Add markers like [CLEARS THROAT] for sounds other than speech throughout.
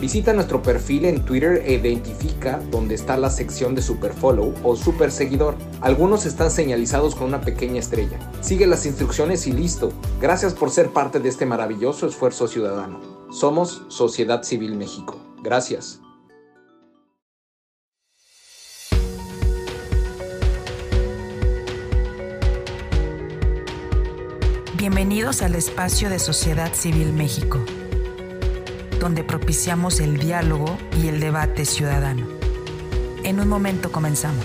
Visita nuestro perfil en Twitter e identifica dónde está la sección de Superfollow o Super Seguidor. Algunos están señalizados con una pequeña estrella. Sigue las instrucciones y listo. Gracias por ser parte de este maravilloso esfuerzo ciudadano. Somos Sociedad Civil México. Gracias. Bienvenidos al espacio de Sociedad Civil México donde propiciamos el diálogo y el debate ciudadano. En un momento comenzamos.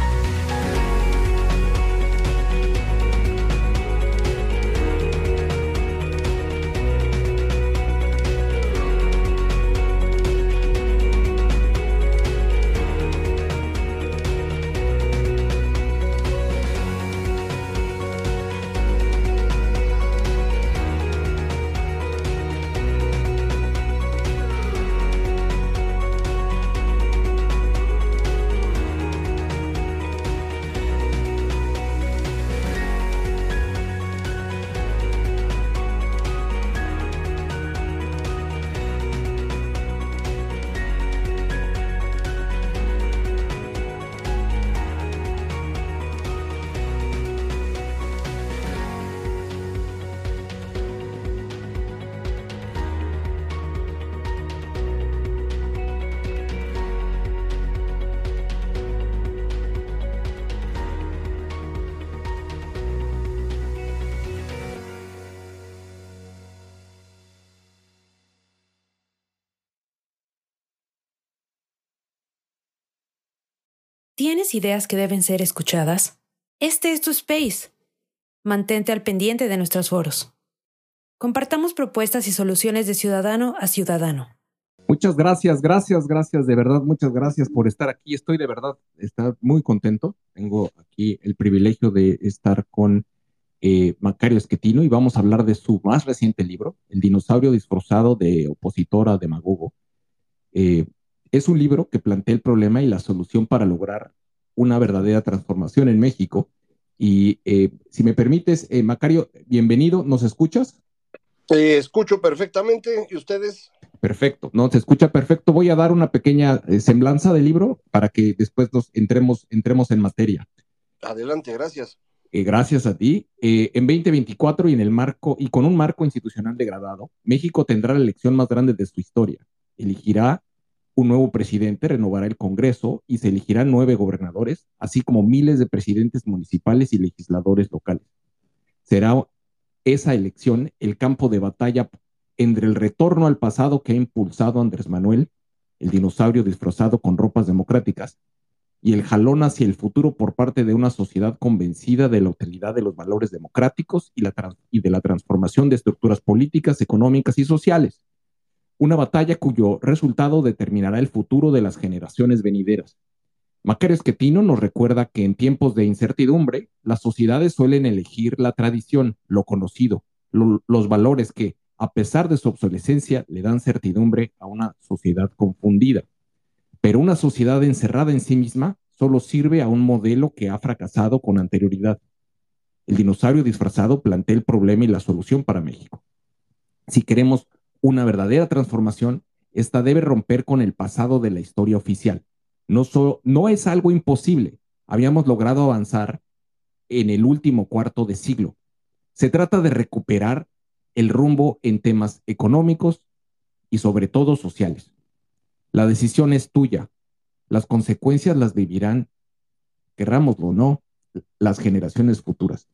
¿Tienes ideas que deben ser escuchadas? Este es tu space. Mantente al pendiente de nuestros foros. Compartamos propuestas y soluciones de ciudadano a ciudadano. Muchas gracias, gracias, gracias, de verdad, muchas gracias por estar aquí. Estoy de verdad, estar muy contento. Tengo aquí el privilegio de estar con eh, Macario Esquetino y vamos a hablar de su más reciente libro, El dinosaurio disfrazado de opositora demagogo. Eh, es un libro que plantea el problema y la solución para lograr una verdadera transformación en México. Y eh, si me permites, eh, Macario, bienvenido, ¿nos escuchas? Eh, escucho perfectamente, ¿y ustedes? Perfecto, no, se escucha perfecto. Voy a dar una pequeña semblanza del libro para que después nos entremos, entremos en materia. Adelante, gracias. gracias a ti. en 2024 y en el marco y con un marco institucional degradado, México tendrá la elección más grande de su historia. Elegirá un nuevo presidente renovará el Congreso y se elegirán nueve gobernadores, así como miles de presidentes municipales y legisladores locales. Será esa elección el campo de batalla entre el retorno al pasado que ha impulsado Andrés Manuel, el dinosaurio disfrazado con ropas democráticas, y el jalón hacia el futuro por parte de una sociedad convencida de la utilidad de los valores democráticos y, y de la transformación de estructuras políticas, económicas y sociales una batalla cuyo resultado determinará el futuro de las generaciones venideras. Macario Esquetino nos recuerda que en tiempos de incertidumbre, las sociedades suelen elegir la tradición, lo conocido, los valores que, a pesar de su obsolescencia, le dan certidumbre a una sociedad confundida. Pero una sociedad encerrada en sí misma solo sirve a un modelo que ha fracasado con anterioridad. El dinosaurio disfrazado plantea el problema y la solución para México. Si queremos una verdadera transformación, esta debe romper con el pasado de la historia oficial. No, no es algo imposible, habíamos logrado avanzar en el último cuarto de siglo. Se trata de recuperar el rumbo en temas económicos y sobre todo sociales. La decisión es tuya. Las consecuencias las vivirán, querrámoslo o no, las generaciones futuras.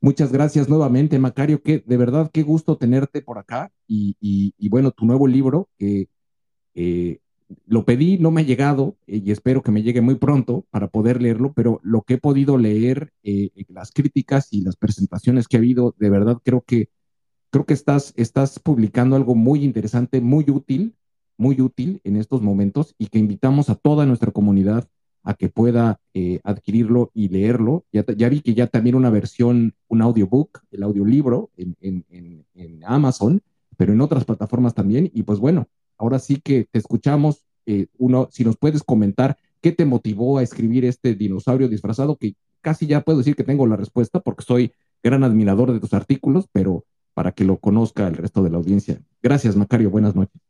Muchas gracias nuevamente, Macario, que de verdad qué gusto tenerte por acá. Y, bueno, tu nuevo libro, que eh, lo pedí, no me ha llegado eh, y espero que me llegue muy pronto para poder leerlo, pero lo que he podido leer, eh, las críticas y las presentaciones que ha habido, de verdad creo que creo que estás, estás publicando algo muy interesante, muy útil, muy útil en estos momentos y que invitamos a toda nuestra comunidad a que pueda eh, adquirirlo y leerlo. Ya, vi que ya también una versión, un audiobook, el audiolibro en, en, en, Amazon, pero en otras plataformas también. Y pues bueno, ahora sí que te escuchamos. Eh, uno, si nos puedes comentar qué te motivó a escribir este dinosaurio disfrazado, que casi ya puedo decir que tengo la respuesta porque soy gran admirador de tus artículos, pero para que lo conozca el resto de la audiencia. Gracias, Macario. Buenas noches.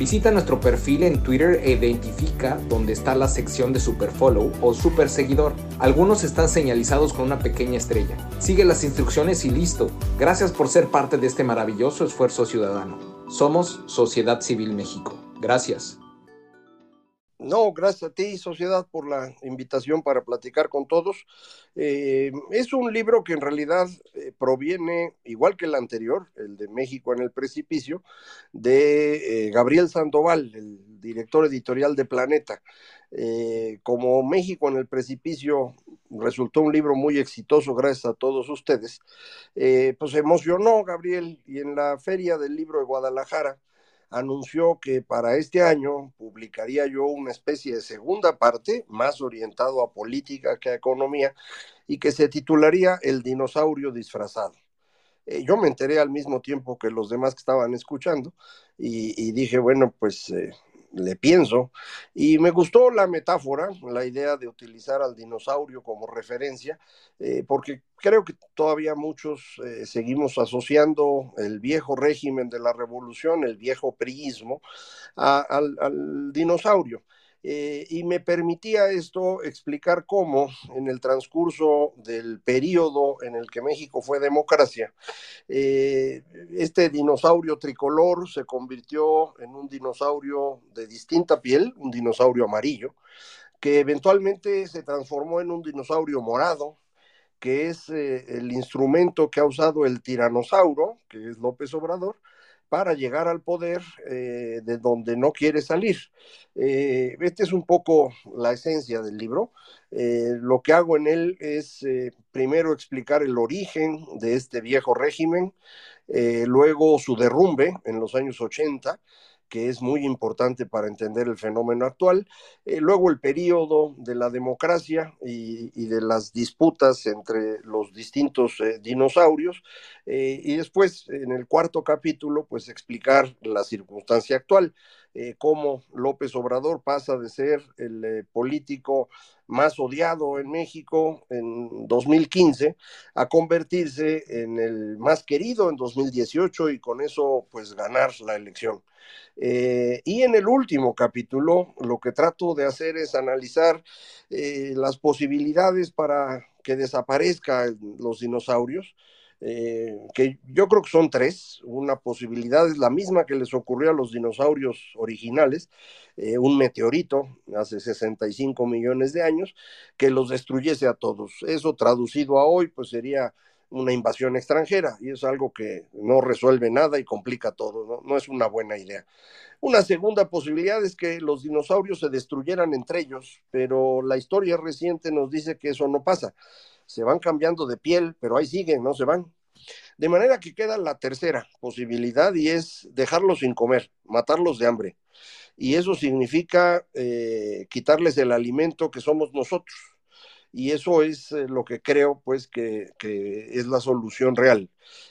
Visita nuestro perfil en Twitter e identifica dónde está la sección de Super Follow o Super Seguidor. Algunos están señalizados con una pequeña estrella. Sigue las instrucciones y listo. Gracias por ser parte de este maravilloso esfuerzo ciudadano. Somos Sociedad Civil México. Gracias. No, gracias a ti, sociedad, por la invitación para platicar con todos. Eh, es un libro que en realidad eh, proviene, igual que el anterior, el de México en el Precipicio, de eh, Gabriel Sandoval, el director editorial de Planeta. como México en el Precipicio resultó un libro muy exitoso gracias a todos ustedes, pues emocionó Gabriel y en la Feria del Libro de Guadalajara, anunció que para este año publicaría yo una especie de segunda parte, más orientado a política que a economía, y que se titularía El dinosaurio disfrazado. Eh, yo me enteré al mismo tiempo que los demás que estaban escuchando y, dije, bueno, pues eh, le pienso. Y me gustó la metáfora, la idea de utilizar al dinosaurio como referencia, eh, porque creo que todavía muchos eh, seguimos asociando el viejo régimen de la revolución, el viejo priismo, al dinosaurio. Eh, y me permitía esto explicar cómo en el transcurso del periodo en el que México fue democracia, eh, este dinosaurio tricolor se convirtió en un dinosaurio de distinta piel, un dinosaurio amarillo, que eventualmente se transformó en un dinosaurio morado, que es eh, el instrumento que ha usado el tiranosauro, que es López Obrador, para llegar al poder eh, de donde no quiere salir. Eh, esta es un poco la esencia del libro. Eh, lo que hago en él es primero explicar el origen de este viejo régimen, luego su derrumbe en los años 80, que es muy importante para entender el fenómeno actual. Eh, luego el periodo de la democracia y, de las disputas entre los distintos eh, dinosaurios. Eh, y después, en el cuarto capítulo, pues explicar la circunstancia actual. Eh, cómo López Obrador pasa de ser el eh, político más odiado en México en 2015 a convertirse en el más querido en 2018 y con eso pues ganar la elección. Eh, y en el último capítulo lo que trato de hacer es analizar las posibilidades para que desaparezcan los dinosaurios, eh, que yo creo que son tres. Una posibilidad es la misma que les ocurrió a los dinosaurios originales, eh, un meteorito hace 65 millones de años, que los destruyese a todos. Eso traducido a hoy, pues sería una invasión extranjera y es algo que no resuelve nada y complica todo, ¿no? no es una buena idea. Una segunda posibilidad es que los dinosaurios se destruyeran entre ellos, pero la historia reciente nos dice que eso no pasa se van cambiando de piel, pero ahí siguen, no se van. De manera que queda la tercera posibilidad y es dejarlos sin comer, matarlos de hambre. Y eso significa eh, quitarles el alimento que somos nosotros. Y eso es eh, lo que creo, pues, que, es la solución real.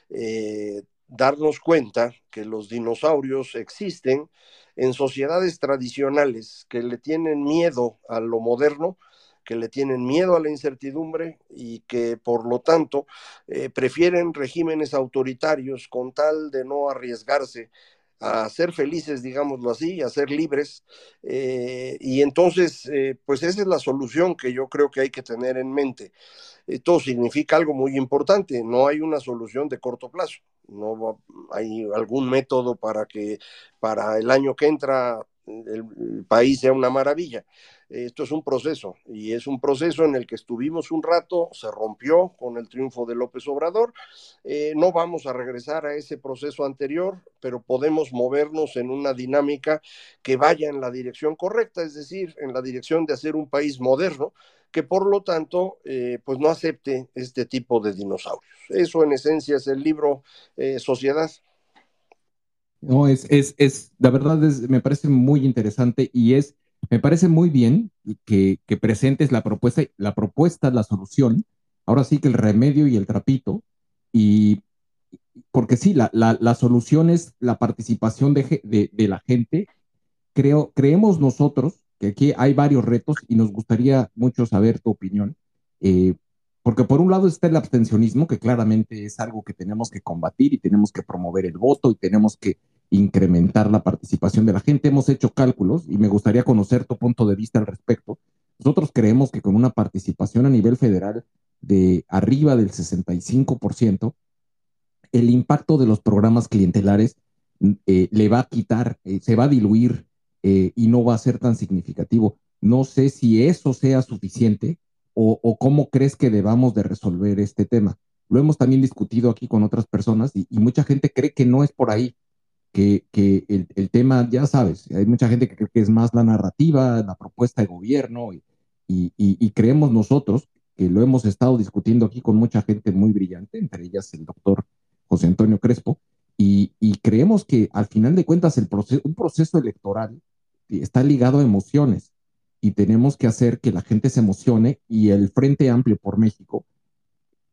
Eh, darnos cuenta que los dinosaurios existen en sociedades tradicionales que le tienen miedo a lo moderno, que le tienen miedo a la incertidumbre y que por lo tanto eh, prefieren regímenes autoritarios con tal de no arriesgarse a ser felices, digámoslo así, a ser libres. Eh, y entonces, eh, pues esa es la solución que yo creo que hay que tener en mente. Esto significa algo muy importante, no hay una solución de corto plazo, no hay algún método para que para el año que entra el país sea una maravilla. Esto es un proceso y es un proceso en el que estuvimos un rato, se rompió con el triunfo de López Obrador. Eh, no vamos a regresar a ese proceso anterior, pero podemos movernos en una dinámica que vaya en la dirección correcta, es decir, en la dirección de hacer un país moderno que por lo tanto eh, pues no acepte este tipo de dinosaurios. Eso en esencia es el libro eh, Sociedad. No, es, es, es, la verdad me parece muy interesante y es me parece muy bien que, presentes la propuesta, la propuesta, la solución, ahora sí que el remedio y el trapito, y porque sí, la, la, solución es la participación de, de, la gente. Creo, creemos nosotros que aquí hay varios retos y nos gustaría mucho saber tu opinión, eh, porque por un lado está el abstencionismo, que claramente es algo que tenemos que combatir y tenemos que promover el voto y tenemos que incrementar la participación de la gente. Hemos hecho cálculos y me gustaría conocer tu punto de vista al respecto. Nosotros creemos que con una participación a nivel federal de arriba del 65%, el impacto de los programas clientelares eh, le va a quitar, eh, se va a diluir eh, y no va a ser tan significativo. No sé si eso sea suficiente o, cómo crees que debamos de resolver este tema. Lo hemos también discutido aquí con otras personas y mucha gente cree que no es por ahí que, el, tema, ya sabes, hay mucha gente que cree que es más la narrativa, la propuesta de gobierno, y, creemos nosotros, que lo hemos estado discutiendo aquí con mucha gente muy brillante, entre ellas el doctor José Antonio Crespo, y, creemos que al final de cuentas el proceso, un proceso electoral está ligado a emociones y tenemos que hacer que la gente se emocione y el Frente Amplio por México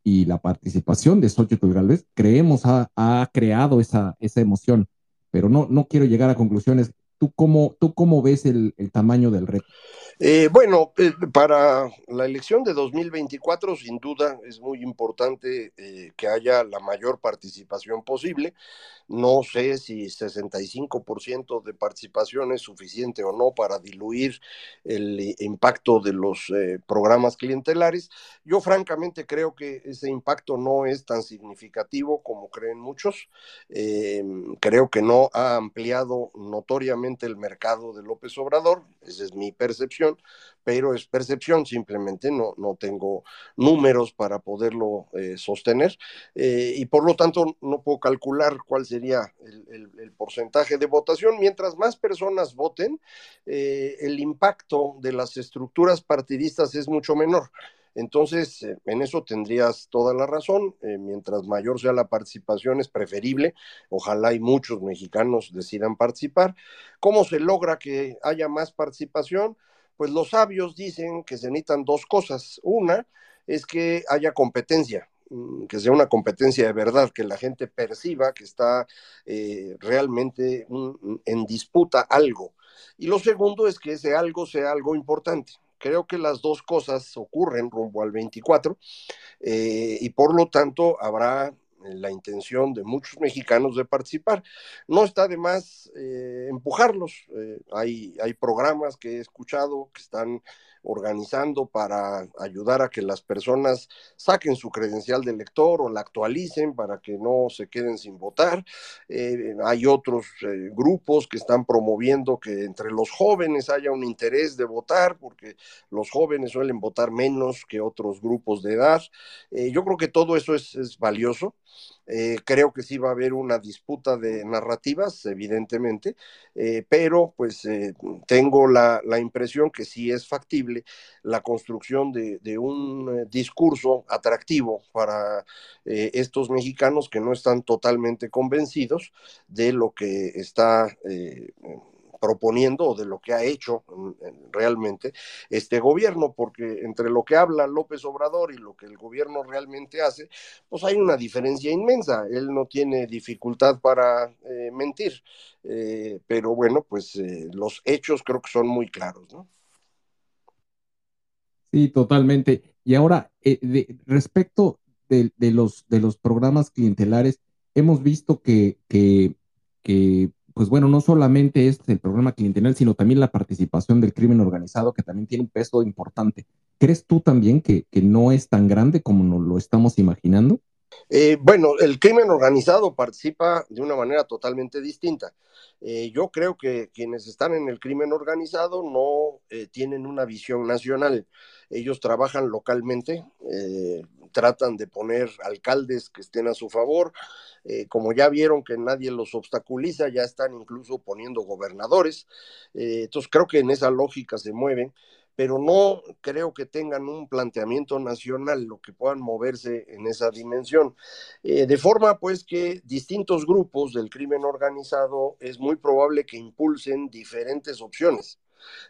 y la participación de Xochitl Galvez, creemos ha, ha creado esa, esa emoción pero no, no quiero llegar a conclusiones. ¿Tú cómo, tú cómo ves el, el tamaño del reto? Eh, bueno, eh, para la elección de 2024, sin duda, es muy importante eh, que haya la mayor participación posible. No sé si 65% de participación es suficiente o no para diluir el impacto de los programas clientelares. Yo francamente creo que ese impacto no es tan significativo como creen muchos. creo que no ha ampliado notoriamente el mercado de López Obrador. Esa es mi percepción pero es percepción, simplemente no, no tengo números para poderlo eh, sostener eh, y por lo tanto no puedo calcular cuál sería el, porcentaje de votación. Mientras más personas voten, eh, el impacto de las estructuras partidistas es mucho menor. Entonces, en eso tendrías toda la razón. mientras mayor sea la participación, es preferible. Ojalá y muchos mexicanos decidan participar. ¿Cómo se logra que haya más participación? Pues los sabios dicen que se necesitan dos cosas. Una es que haya competencia, mm, que sea una competencia de verdad, que la gente perciba que está eh, realmente en disputa algo. Y lo segundo es que ese algo sea algo importante. Creo que las dos cosas ocurren rumbo al 24 eh, y por lo tanto habrá la intención de muchos mexicanos de participar. No está de más eh, empujarlos. Eh, hay, hay programas que he escuchado que están organizando para ayudar a que las personas saquen su credencial de elector o la actualicen para que no se queden sin votar. Eh, hay otros eh, grupos que están promoviendo que entre los jóvenes haya un interés de votar, porque los jóvenes suelen votar menos que otros grupos de edad. Eh, yo creo que todo eso es, es valioso. Eh, creo que sí va a haber una disputa de narrativas, evidentemente, eh, pero pues eh, tengo la, impresión que sí es factible la construcción de, de un discurso atractivo para estos mexicanos que no están totalmente convencidos de lo que está proponiendo o de lo que ha hecho realmente este gobierno, porque entre lo que habla López Obrador y lo que el gobierno realmente hace, pues hay una diferencia inmensa. Él no tiene dificultad para eh, mentir, eh, pero bueno, pues eh, los hechos creo que son muy claros, ¿no? Sí, totalmente. Y ahora, respecto de, los, de los programas clientelares, hemos visto que, que pues bueno, no solamente es el programa clientelar, sino también la participación del crimen organizado, que también tiene un peso importante. ¿Crees tú también que, no es tan grande como nos lo estamos imaginando? Eh, bueno, el crimen organizado participa de una manera totalmente distinta. Eh, yo creo que quienes están en el crimen organizado no eh, tienen una visión nacional. Ellos trabajan localmente, tratan de poner alcaldes que estén a su favor, eh, como ya vieron que nadie los obstaculiza, ya están incluso poniendo gobernadores, eh, entonces creo que en esa lógica se mueven, pero no creo que tengan un planteamiento nacional, lo que puedan moverse en esa dimensión. Eh, de forma pues que distintos grupos del crimen organizado es muy probable que impulsen diferentes opciones,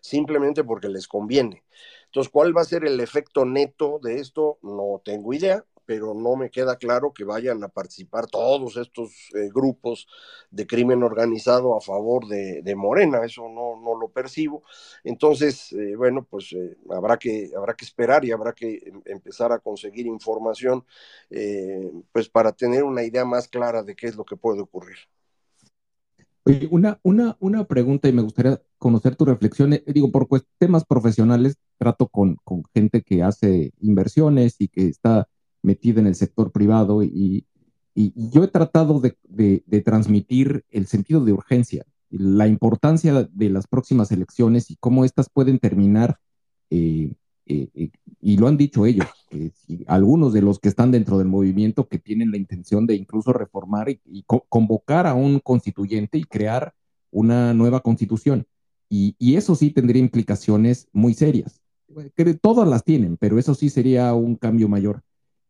simplemente porque les conviene. Entonces, ¿cuál va a ser el efecto neto de esto? No tengo idea, pero no me queda claro que vayan a participar todos estos eh, grupos de crimen organizado a favor de, Morena, eso no, no, lo percibo. Entonces, eh, bueno, pues eh, habrá, que, habrá que esperar y habrá que em, empezar a conseguir información, pues para tener una idea más clara de qué es lo que puede ocurrir. Oye, una, una, una pregunta y me gustaría conocer tu reflexión. Eh, digo, por temas profesionales, trato con, gente que hace inversiones y que está metida en el sector privado y, yo he tratado de, transmitir el sentido de urgencia, la importancia de las próximas elecciones y cómo éstas pueden terminar eh, eh, eh, y lo han dicho ellos, que algunos de los que están dentro del movimiento que tienen la intención de incluso reformar y, convocar a un constituyente y crear una nueva constitución. Y, eso sí tendría implicaciones muy serias. Todas las tienen, pero eso sí sería un cambio mayor.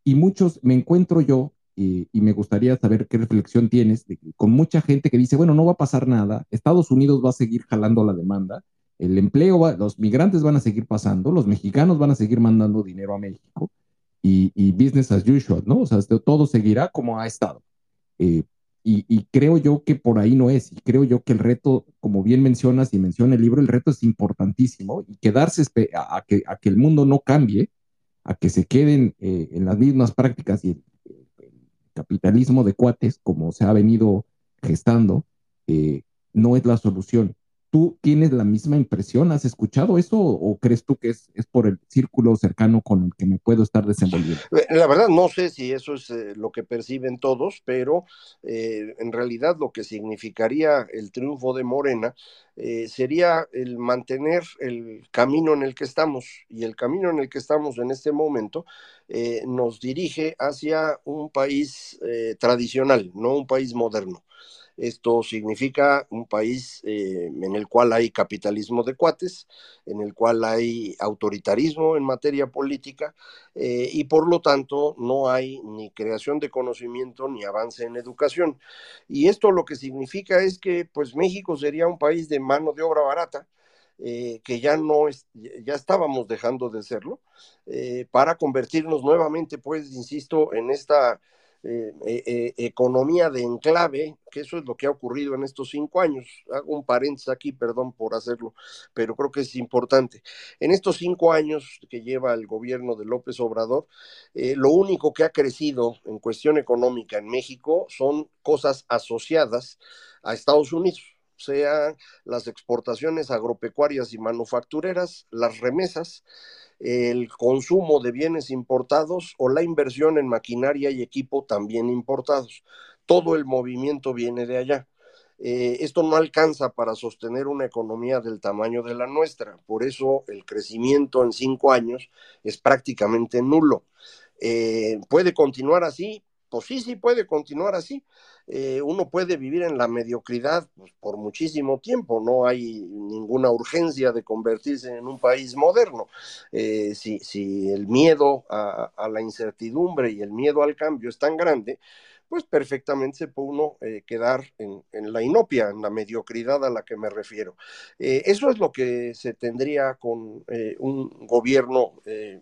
Y muchos, me encuentro yo, y, me gustaría saber qué reflexión tienes, con mucha gente que dice, bueno, no va a pasar nada, Estados Unidos va a seguir jalando la demanda, el empleo, los migrantes van a seguir pasando, los mexicanos van a seguir mandando dinero a México y, business as usual, ¿no? O sea, todo seguirá como ha estado. Eh, y, creo yo que por ahí no es, y creo yo que el reto, como bien mencionas y menciona el libro, el reto es importantísimo y quedarse a, que, a que el mundo no cambie, a que se queden eh, en las mismas prácticas y el, capitalismo de cuates, como se ha venido gestando, eh, no es la solución. ¿Tú tienes la misma impresión? ¿Has escuchado eso o crees tú que es, es por el círculo cercano con el que me puedo estar desenvolviendo? Eh, la verdad no sé si eso es eh, lo que perciben todos, pero eh, en realidad lo que significaría el triunfo de Morena sería el mantener el camino en el que estamos y el camino en el que estamos en este momento nos dirige hacia un país tradicional, no un país moderno. Esto significa un país eh, en el cual hay capitalismo de cuates, en el cual hay autoritarismo en materia política eh, y por lo tanto no hay ni creación de conocimiento ni avance en educación. Y esto lo que significa es que pues México sería un país de mano de obra barata. Eh, que ya no es, ya estábamos dejando de serlo, para convertirnos nuevamente, pues, insisto, en esta eh, eh, eh, economía de enclave, que eso es lo que ha ocurrido en estos cinco años. Hago un paréntesis aquí, perdón por hacerlo, pero creo que es importante. En estos cinco años que lleva el gobierno de López Obrador, lo único que ha crecido en cuestión económica en México son cosas asociadas a Estados Unidos sean las exportaciones agropecuarias y manufactureras, las remesas, el consumo de bienes importados o la inversión en maquinaria y equipo también importados. Todo el movimiento viene de allá. Eh, esto no alcanza para sostener una economía del tamaño de la nuestra, por eso el crecimiento en cinco años es prácticamente nulo. Eh, ¿Puede continuar así? Pues sí, sí puede continuar así. Eh, uno puede vivir en la mediocridad pues, por muchísimo tiempo, no hay ninguna urgencia de convertirse en un país moderno. Eh, si, el miedo a, la incertidumbre y el miedo al cambio es tan grande, pues perfectamente se puede uno eh, quedar en, la inopia, en la mediocridad a la que me refiero. Eh, eso es lo que se tendría con eh, un gobierno,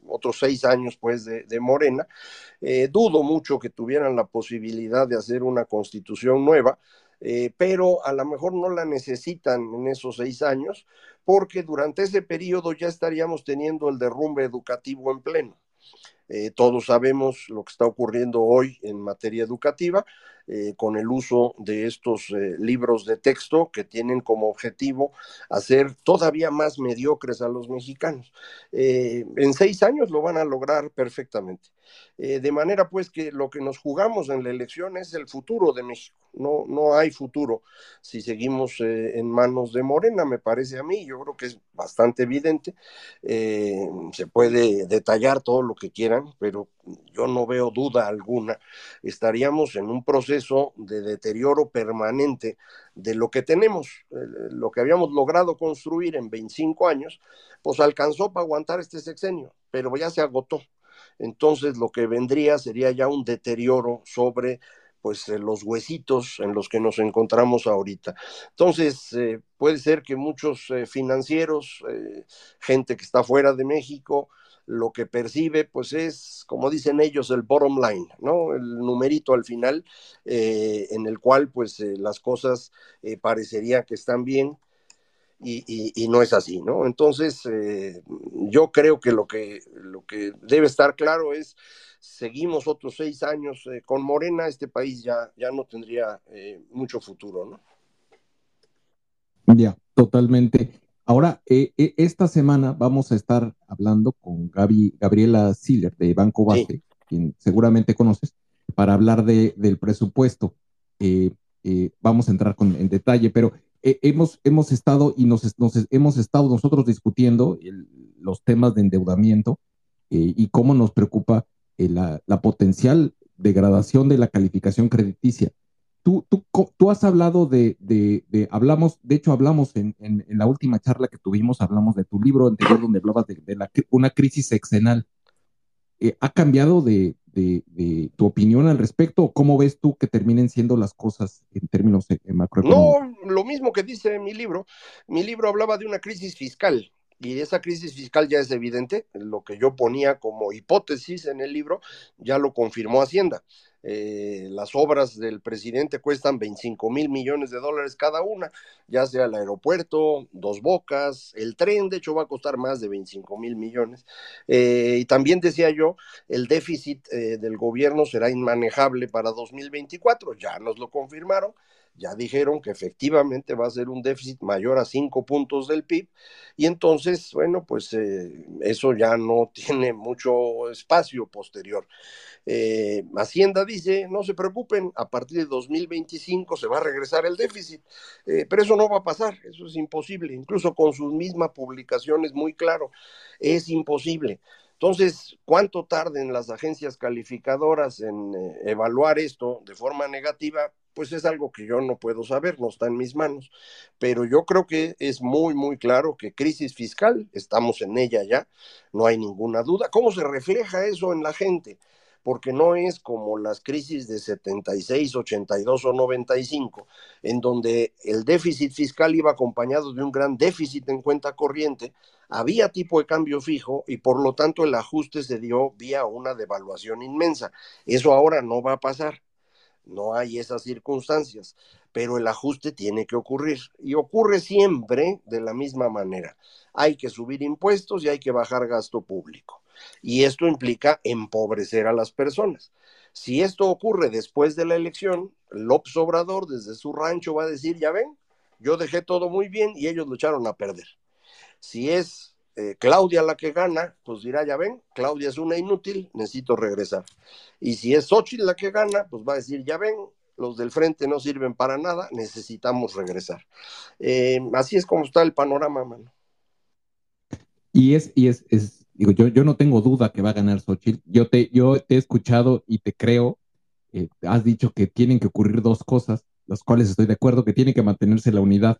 otros seis años pues de, de Morena. dudo mucho que tuvieran la posibilidad de hacer una constitución nueva. pero a lo mejor no la necesitan en esos seis años, porque durante ese periodo ya estaríamos teniendo el derrumbe educativo en pleno. Eh, todos sabemos lo que está ocurriendo hoy en materia educativa eh, con el uso de estos eh, libros de texto que tienen como objetivo hacer todavía más mediocres a los mexicanos. en seis años lo van a lograr perfectamente. de manera pues que lo que nos jugamos en la elección es el futuro de México. No, no hay futuro si seguimos en manos de Morena, me parece a mí. Yo creo que es bastante evidente. se puede detallar todo lo que quiera pero yo no veo duda alguna, estaríamos en un proceso de deterioro permanente de lo que tenemos, eh, lo que habíamos logrado construir en 25 años, pues alcanzó para aguantar este sexenio, pero ya se agotó. Entonces lo que vendría sería ya un deterioro sobre pues eh, los huesitos en los que nos encontramos ahorita. Entonces, eh, puede ser que muchos financieros, gente que está fuera de México, lo que percibe, pues es, como dicen ellos, el bottom line, ¿no? El numerito al final, eh, en el cual, pues, eh, las cosas eh, parecería que están bien y, no es así, ¿no? Entonces, yo creo que lo, que lo que debe estar claro es, seguimos otros seis años con Morena, este país ya, ya no tendría mucho futuro, ¿no? Ya, totalmente. Ahora, eh, eh, esta semana vamos a estar hablando con Gaby, Gabriela Siller de Banco Base, quien seguramente conoces, para hablar de, del presupuesto. Eh, vamos a entrar con, en detalle, pero hemos, hemos estado y nos, hemos estado nosotros discutiendo los temas de endeudamiento y cómo nos preocupa la, la potencial degradación de la calificación crediticia. Tú, tú, tú has hablado de, de, hablamos, de hecho hablamos en, en, la última charla que tuvimos, hablamos de tu libro anterior donde hablabas de, la, una crisis sexenal. Eh, ¿Ha cambiado de, tu opinión al respecto? ¿Cómo ves tú que terminen siendo las cosas en términos eh, macroeconómicos? No, lo mismo que dice mi libro. Mi libro hablaba de una crisis fiscal y esa crisis fiscal ya es evidente. Lo que yo ponía como hipótesis en el libro ya lo confirmó Hacienda. Eh, las obras del presidente cuestan 25 mil millones de dólares cada una, ya sea el aeropuerto, dos bocas, el tren, de hecho va a costar más de 25 mil millones. Eh, y también decía yo, el déficit eh, del gobierno será inmanejable para 2024, ya nos lo confirmaron ya dijeron que efectivamente va a ser un déficit mayor a cinco puntos del PIB y entonces, bueno, pues eso ya no [LAUGHS] tiene mucho espacio posterior. Eh, Hacienda dice, no se preocupen, a partir de 2025 se va a regresar el déficit, eh, pero eso no va a pasar, eso es imposible, incluso con sus mismas publicaciones muy claro, es imposible. Entonces, ¿cuánto tarden las agencias calificadoras en evaluar esto de forma negativa? pues es algo que yo no puedo saber, no está en mis manos. Pero yo creo que es muy, muy claro que crisis fiscal, estamos en ella ya, no hay ninguna duda. ¿Cómo se refleja eso en la gente? Porque no es como las crisis de 76, 82 o 95, en donde el déficit fiscal iba acompañado de un gran déficit en cuenta corriente, había tipo de cambio fijo y por lo tanto el ajuste se dio vía una devaluación inmensa. Eso ahora no va a pasar no hay esas circunstancias, pero el ajuste tiene que ocurrir y ocurre siempre de la misma manera. Hay que subir impuestos y hay que bajar gasto público. Y esto implica empobrecer a las personas. Si esto ocurre después de la elección, López Obrador desde su rancho va a decir, ya ven, yo dejé todo muy bien y ellos lo echaron a perder. Si es eh, Claudia la que gana, pues dirá, ya ven, Claudia es una inútil, necesito regresar. Y si es Xochitl la que gana, pues va a decir, ya ven, los del frente no sirven para nada, necesitamos regresar. Eh, así es como está el panorama, mano. Y es, y es digo, yo, yo no tengo duda que va a ganar Xochitl. Yo te, yo te he escuchado y te creo. Eh, has dicho que tienen que ocurrir dos cosas, las cuales estoy de acuerdo, que tiene que mantenerse la unidad.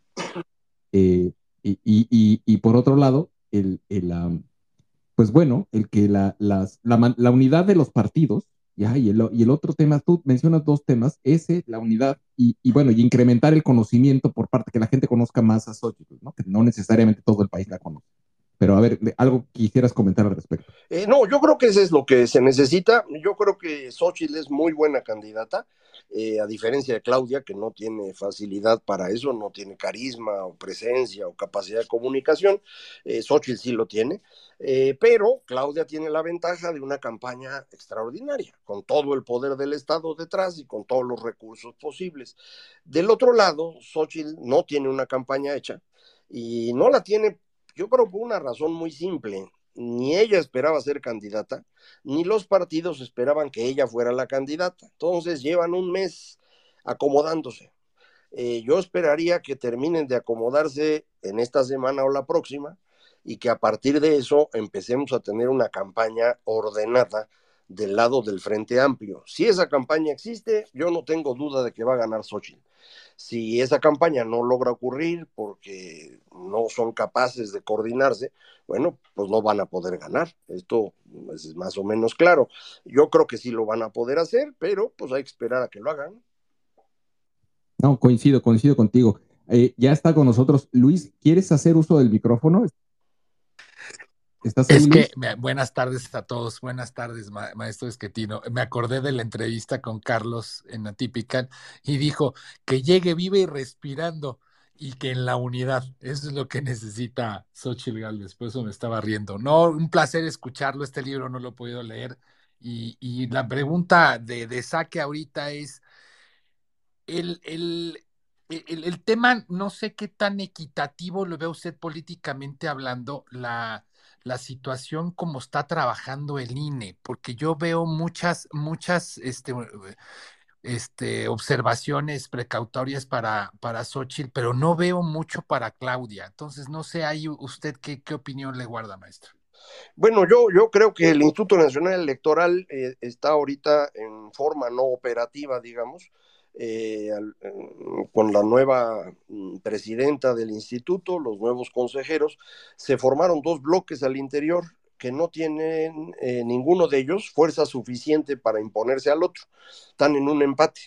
y, y, y, por otro lado, el, el pues bueno, el que la, las, la, unidad de los partidos Ya, y el, y el otro tema, tú mencionas dos temas, ese, la unidad, y, y, bueno, y incrementar el conocimiento por parte, que la gente conozca más a Xochitl, ¿no? Que no necesariamente todo el país la conoce. Pero a ver, algo quisieras comentar al respecto. Eh, no, yo creo que eso es lo que se necesita. Yo creo que Xochitl es muy buena candidata, eh, a diferencia de Claudia, que no tiene facilidad para eso, no tiene carisma o presencia o capacidad de comunicación. Eh, Xochitl sí lo tiene, eh, pero Claudia tiene la ventaja de una campaña extraordinaria, con todo el poder del Estado detrás y con todos los recursos posibles. Del otro lado, Xochitl no tiene una campaña hecha y no la tiene yo creo por una razón muy simple. Ni ella esperaba ser candidata, ni los partidos esperaban que ella fuera la candidata. Entonces llevan un mes acomodándose. Eh, yo esperaría que terminen de acomodarse en esta semana o la próxima y que a partir de eso empecemos a tener una campaña ordenada del lado del Frente Amplio. Si esa campaña existe, yo no tengo duda de que va a ganar Xochitl. Si esa campaña no logra ocurrir porque no son capaces de coordinarse, bueno, pues no van a poder ganar. Esto es más o menos claro. Yo creo que sí lo van a poder hacer, pero pues hay que esperar a que lo hagan. No, coincido, coincido contigo. Eh, ya está con nosotros Luis. ¿Quieres hacer uso del micrófono? Es que, buenas tardes a todos, buenas tardes, maestro Esquetino. Me acordé de la entrevista con Carlos en Atípica y dijo que llegue vive y respirando y que en la unidad, eso es lo que necesita Xochitl Galvez, por eso me estaba riendo. No, un placer escucharlo, este libro no lo he podido leer y, la pregunta de, de, saque ahorita es, el, el, el, el tema, no sé qué tan equitativo lo ve usted políticamente hablando, la la situación como está trabajando el INE, porque yo veo muchas, muchas este, este, observaciones precautorias para, para Xochitl, pero no veo mucho para Claudia. Entonces, no sé ahí usted qué, qué opinión le guarda, maestro. Bueno, yo, yo creo que el Instituto Nacional Electoral eh, está ahorita en forma no operativa, digamos, eh, con la nueva mm, presidenta del instituto, los nuevos consejeros, se formaron dos bloques al interior que no tienen eh, ninguno de ellos fuerza suficiente para imponerse al otro. Están en un empate.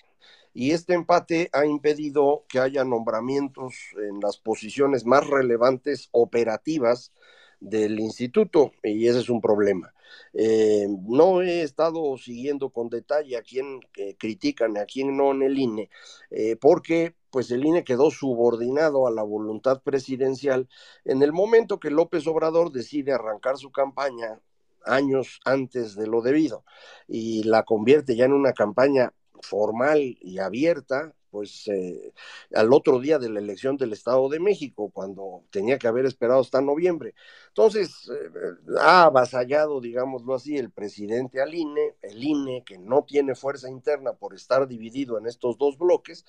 Y este empate ha impedido que haya nombramientos en las posiciones más relevantes operativas del instituto, y ese es un problema. Eh, no he estado siguiendo con detalle a quién eh, critican a quién no en el INE, eh, porque pues el INE quedó subordinado a la voluntad presidencial en el momento que López Obrador decide arrancar su campaña años antes de lo debido y la convierte ya en una campaña formal y abierta pues eh, al otro día de la elección del Estado de México, cuando tenía que haber esperado hasta noviembre. Entonces, eh, ha avasallado, digámoslo así, el presidente al INE, el INE, que no tiene fuerza interna por estar dividido en estos dos bloques,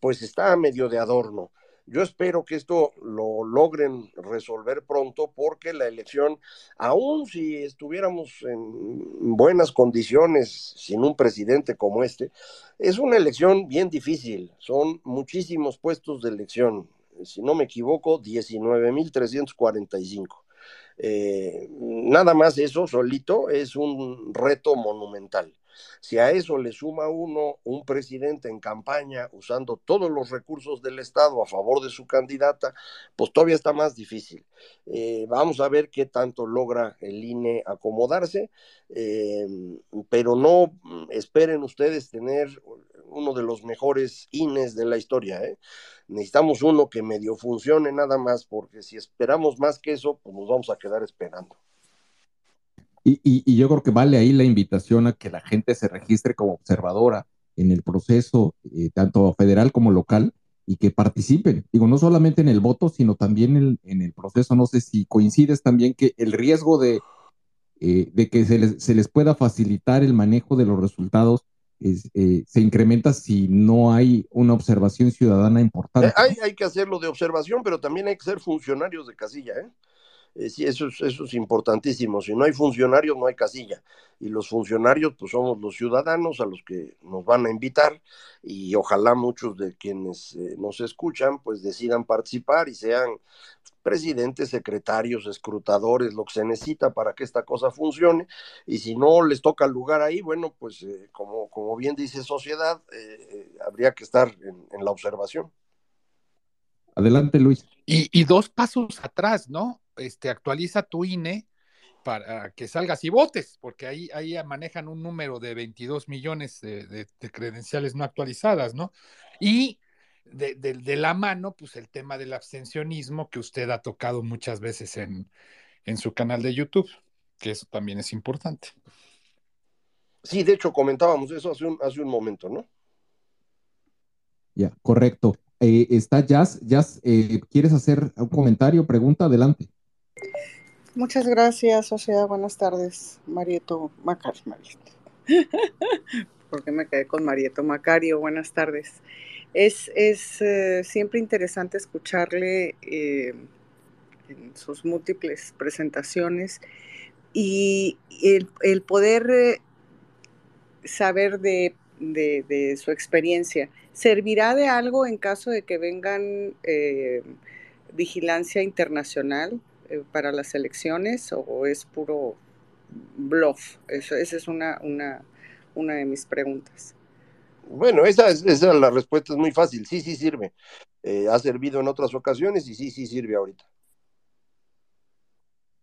pues está a medio de adorno. Yo espero que esto lo logren resolver pronto porque la elección, aun si estuviéramos en buenas condiciones sin un presidente como este, es una elección bien difícil. Son muchísimos puestos de elección. Si no me equivoco, 19.345. Eh, nada más eso solito es un reto monumental. Si a eso le suma uno un presidente en campaña usando todos los recursos del Estado a favor de su candidata, pues todavía está más difícil. Eh, vamos a ver qué tanto logra el INE acomodarse, eh, pero no esperen ustedes tener uno de los mejores INES de la historia. ¿eh? Necesitamos uno que medio funcione nada más, porque si esperamos más que eso, pues nos vamos a quedar esperando. Y, yo creo que vale ahí la invitación a que la gente se registre como observadora en el proceso, eh, tanto federal como local, y que participen. Digo, no solamente en el voto, sino también en, el proceso. No sé si coincides también que el riesgo de, eh, de que se les, se les, pueda facilitar el manejo de los resultados eh, se incrementa si no hay una observación ciudadana importante. Hay, hay que hacerlo de observación, pero también hay que ser funcionarios de casilla, ¿eh? Eh, sí, eso es, eso es importantísimo. Si no hay funcionarios, no hay casilla. Y los funcionarios, pues somos los ciudadanos a los que nos van a invitar y ojalá muchos de quienes eh, nos escuchan, pues decidan participar y sean presidentes, secretarios, escrutadores, lo que se necesita para que esta cosa funcione. Y si no les toca el lugar ahí, bueno, pues eh, como, como bien dice sociedad, habría que estar en la observación. Adelante, Luis. Y, dos pasos atrás, ¿no? Este, actualiza tu INE para que salgas y votes, porque ahí, ahí manejan un número de 22 millones de, credenciales no actualizadas, ¿no? Y de, la mano, pues el tema del abstencionismo que usted ha tocado muchas veces en, en su canal de YouTube, que eso también es importante. Sí, de hecho comentábamos eso hace un, hace un momento, ¿no? Ya, correcto. Eh, está Jazz. Jazz, eh, ¿quieres hacer un comentario, pregunta? Adelante. Muchas gracias, Sociedad. Buenas tardes, Marieto Macario. Marieto. [LAUGHS] Porque me quedé con Marieto Macario. Buenas tardes. Es, es eh, siempre interesante escucharle en sus múltiples presentaciones y el, poder saber de, de su experiencia ¿Servirá de algo en caso de que vengan eh, vigilancia internacional eh, para las elecciones o es puro bluff? Eso, esa es una, una, una de mis preguntas. Bueno, esa, es, esa la respuesta es muy fácil. Sí, sí sirve. Eh, ha servido en otras ocasiones y sí, sí sirve ahorita.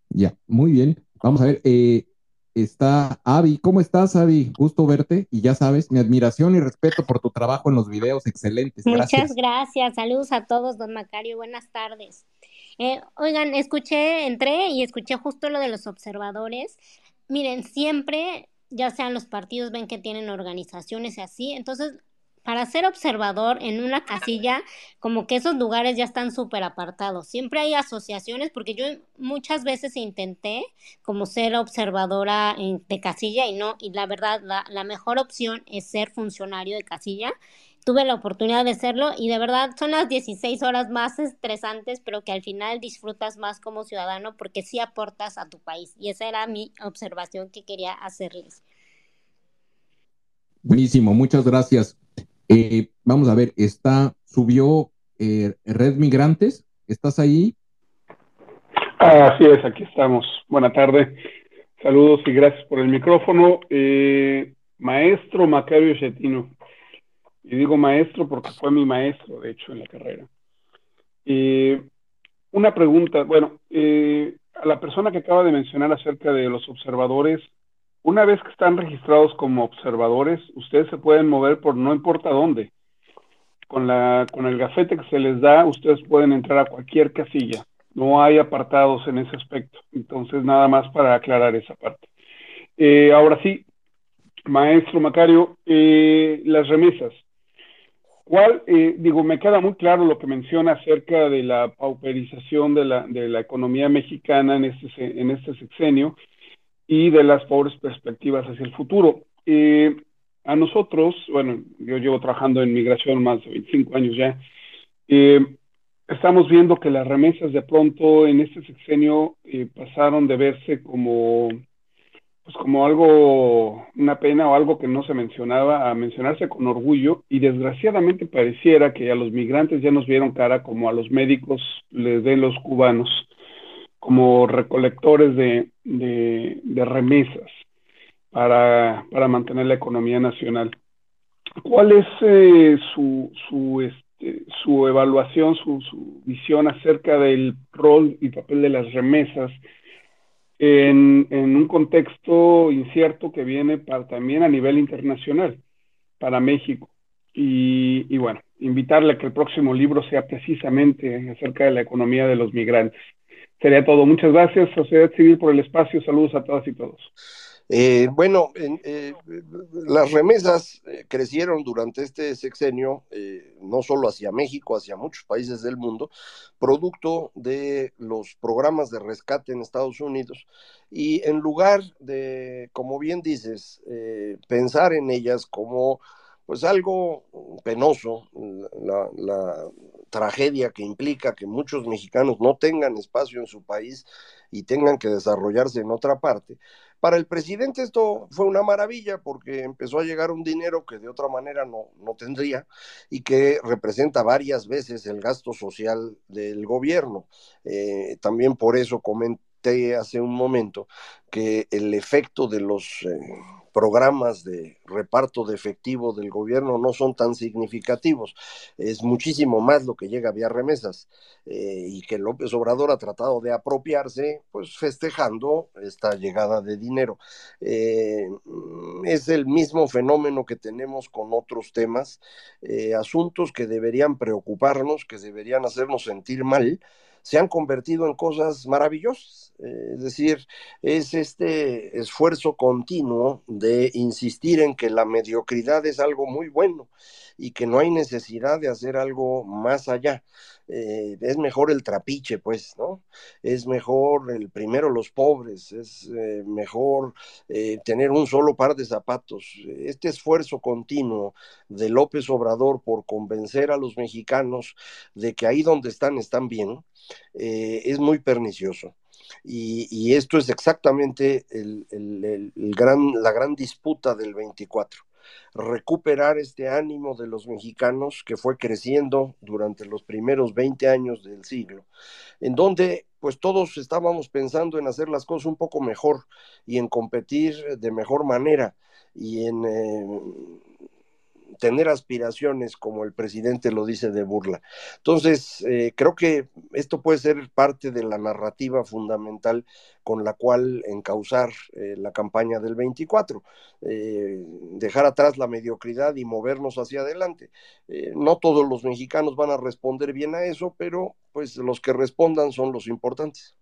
Ya, muy bien. Vamos a ver, eh, está Avi. ¿Cómo estás, Avi? Gusto verte y ya sabes, mi admiración y respeto por tu trabajo en los videos, excelentes. Muchas gracias. Saludos a todos, don Macario. Buenas tardes. Eh, oigan, escuché, entré y escuché justo lo de los observadores. Miren, siempre, ya sean los partidos, ven que tienen organizaciones y así, entonces para ser observador en una casilla, como que esos lugares ya están súper apartados. Siempre hay asociaciones, porque yo muchas veces intenté como ser observadora de casilla y no, y la verdad, la mejor opción es ser funcionario de casilla. Tuve la oportunidad de serlo y de verdad son las 16 horas más estresantes, pero que al final disfrutas más como ciudadano porque sí aportas a tu país. Y esa era mi observación que quería hacerles. Buenísimo, muchas gracias. Eh, vamos a ver, está, subió eh, Red Migrantes, ¿estás ahí? Así es, aquí estamos. Buena tarde. Saludos y gracias por el micrófono. Eh, maestro Macario Chetino. Y digo maestro porque fue mi maestro, de hecho, en la carrera. una pregunta, bueno, a la persona que acaba de mencionar acerca de los observadores, una vez que están registrados como observadores, ustedes se pueden mover por no importa dónde. Con, la, con el gafete que se les da, ustedes pueden entrar a cualquier casilla. No hay apartados en ese aspecto. Entonces, nada más para aclarar esa parte. Eh, ahora sí, maestro Macario, eh, las remesas. ¿Cuál, eh, digo, me queda muy claro lo que menciona acerca de la pauperización de la, de la economía mexicana en este, en este sexenio y de las pobres perspectivas hacia el futuro. Eh, a nosotros, bueno, yo llevo trabajando en migración más de 25 años ya, eh, estamos viendo que las remesas de pronto en este sexenio eh, pasaron de verse como, pues como algo, una pena o algo que no se mencionaba, a mencionarse con orgullo y desgraciadamente pareciera que a los migrantes ya nos vieron cara como a los médicos les den los cubanos como recolectores de, de, remesas para, para, mantener la economía nacional. ¿Cuál es eh, su, su, este, su evaluación, su, su, visión acerca del rol y papel de las remesas en, en un contexto incierto que viene para, también a nivel internacional para México? Y, y bueno, invitarle a que el próximo libro sea precisamente acerca de la economía de los migrantes. Sería todo. Muchas gracias, Sociedad Civil, por el espacio. Saludos a todas y todos. Eh, bueno, eh, las remesas eh, crecieron durante este sexenio, no solo hacia México, hacia muchos países del mundo, producto de los programas de rescate en Estados Unidos. Y en lugar de, como bien dices, pensar en ellas como pues algo penoso, la, tragedia que implica que muchos mexicanos no tengan espacio en su país y tengan que desarrollarse en otra parte. Para el presidente esto fue una maravilla porque empezó a llegar un dinero que de otra manera no, no tendría y que representa varias veces el gasto social del gobierno. Eh, también por eso comenté hace un momento que el efecto de los... Eh, programas de reparto de efectivo del gobierno no son tan significativos. Es muchísimo más lo que llega vía remesas eh, y que López Obrador ha tratado de apropiarse, pues festejando esta llegada de dinero. Eh, es el mismo fenómeno que tenemos con otros temas, eh, asuntos que deberían preocuparnos, que deberían hacernos sentir mal se han convertido en cosas maravillosas. Eh, es decir, es este esfuerzo continuo de insistir en que la mediocridad es algo muy bueno y que no hay necesidad de hacer algo más allá. Eh, es mejor el trapiche, pues, ¿no? Es mejor el primero los pobres, es eh, mejor tener un solo par de zapatos. Este esfuerzo continuo de López Obrador por convencer a los mexicanos de que ahí donde están están bien, eh, es muy pernicioso. Y, esto es exactamente el, gran, la gran disputa del 24 recuperar este ánimo de los mexicanos que fue creciendo durante los primeros 20 años del siglo, en donde pues todos estábamos pensando en hacer las cosas un poco mejor y en competir de mejor manera y en eh, tener aspiraciones, como el presidente lo dice de burla. Entonces, eh, creo que esto puede ser parte de la narrativa fundamental con la cual encauzar eh, la campaña del 24, eh, dejar atrás la mediocridad y movernos hacia adelante. no todos los mexicanos van a responder bien a eso, pero pues los que respondan son los importantes.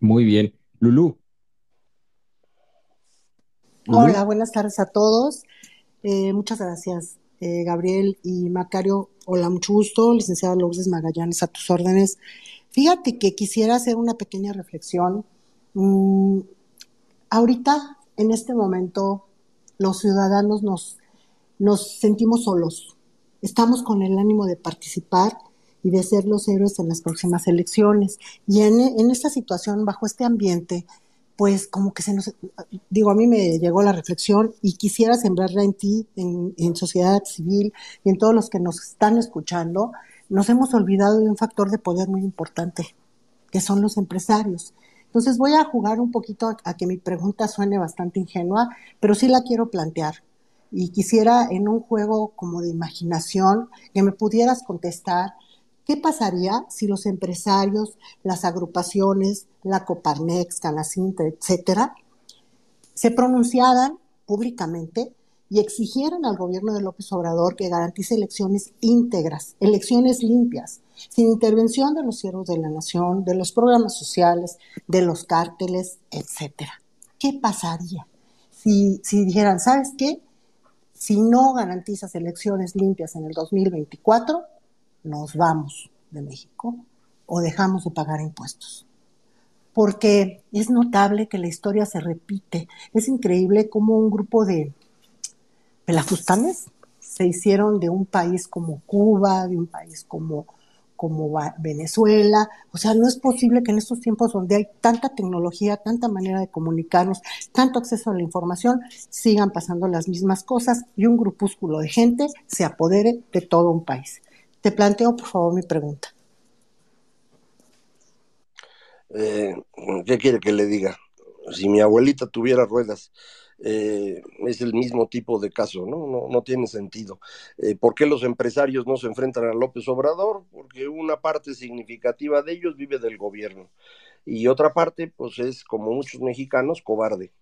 Muy bien. Lulú. Hola, buenas tardes a todos. Eh, muchas gracias, eh, Gabriel y Macario. Hola, mucho gusto. Licenciada Lourdes Magallanes, a tus órdenes. Fíjate que quisiera hacer una pequeña reflexión. Mm, ahorita, en este momento, los ciudadanos nos, nos sentimos solos. Estamos con el ánimo de participar y de ser los héroes en las próximas elecciones. Y en, en esta situación, bajo este ambiente, pues como que se nos, digo, a mí me llegó la reflexión y quisiera sembrarla en ti, en, sociedad civil y en todos los que nos están escuchando, nos hemos olvidado de un factor de poder muy importante, que son los empresarios. Entonces voy a jugar un poquito a, que mi pregunta suene bastante ingenua, pero sí la quiero plantear. Y quisiera en un juego como de imaginación que me pudieras contestar ¿Qué pasaría si los empresarios, las agrupaciones, la Coparmex, Canacintra, etcétera, se pronunciaran públicamente y exigieran al gobierno de López Obrador que garantice elecciones íntegras, elecciones limpias, sin intervención de los siervos de la nación, de los programas sociales, de los cárteles, etcétera? ¿Qué pasaría si, si dijeran, ¿sabes qué? Si no garantizas elecciones limpias en el 2024, nos vamos de México o dejamos de pagar impuestos. Porque es notable que la historia se repite. Es increíble cómo un grupo de pelafustanes se hicieron de un país como Cuba, de un país como, como Venezuela. O sea, no es posible que en estos tiempos donde hay tanta tecnología, tanta manera de comunicarnos, tanto acceso a la información, sigan pasando las mismas cosas y un grupúsculo de gente se apodere de todo un país. Te planteo, por favor, mi pregunta. Eh, ¿Qué quiere que le diga? Si mi abuelita tuviera ruedas, eh, es el mismo tipo de caso, ¿no? No, tiene sentido. Eh, ¿Por qué los empresarios no se enfrentan a López Obrador? Porque una parte significativa de ellos vive del gobierno y otra parte, pues es como muchos mexicanos, cobarde.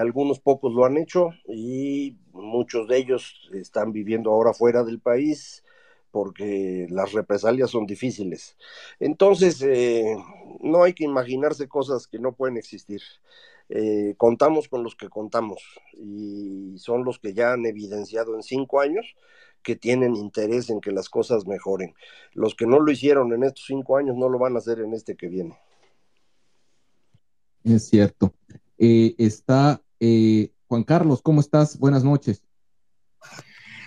algunos pocos lo han hecho y muchos de ellos están viviendo ahora fuera del país porque las represalias son difíciles. Entonces, eh, no hay que imaginarse cosas que no pueden existir. Eh, contamos con los que contamos y son los que ya han evidenciado en cinco años que tienen interés en que las cosas mejoren. Los que no lo hicieron en estos cinco años no lo van a hacer en este que viene. Es cierto. Eh, está Juan Carlos, ¿cómo estás? Buenas noches.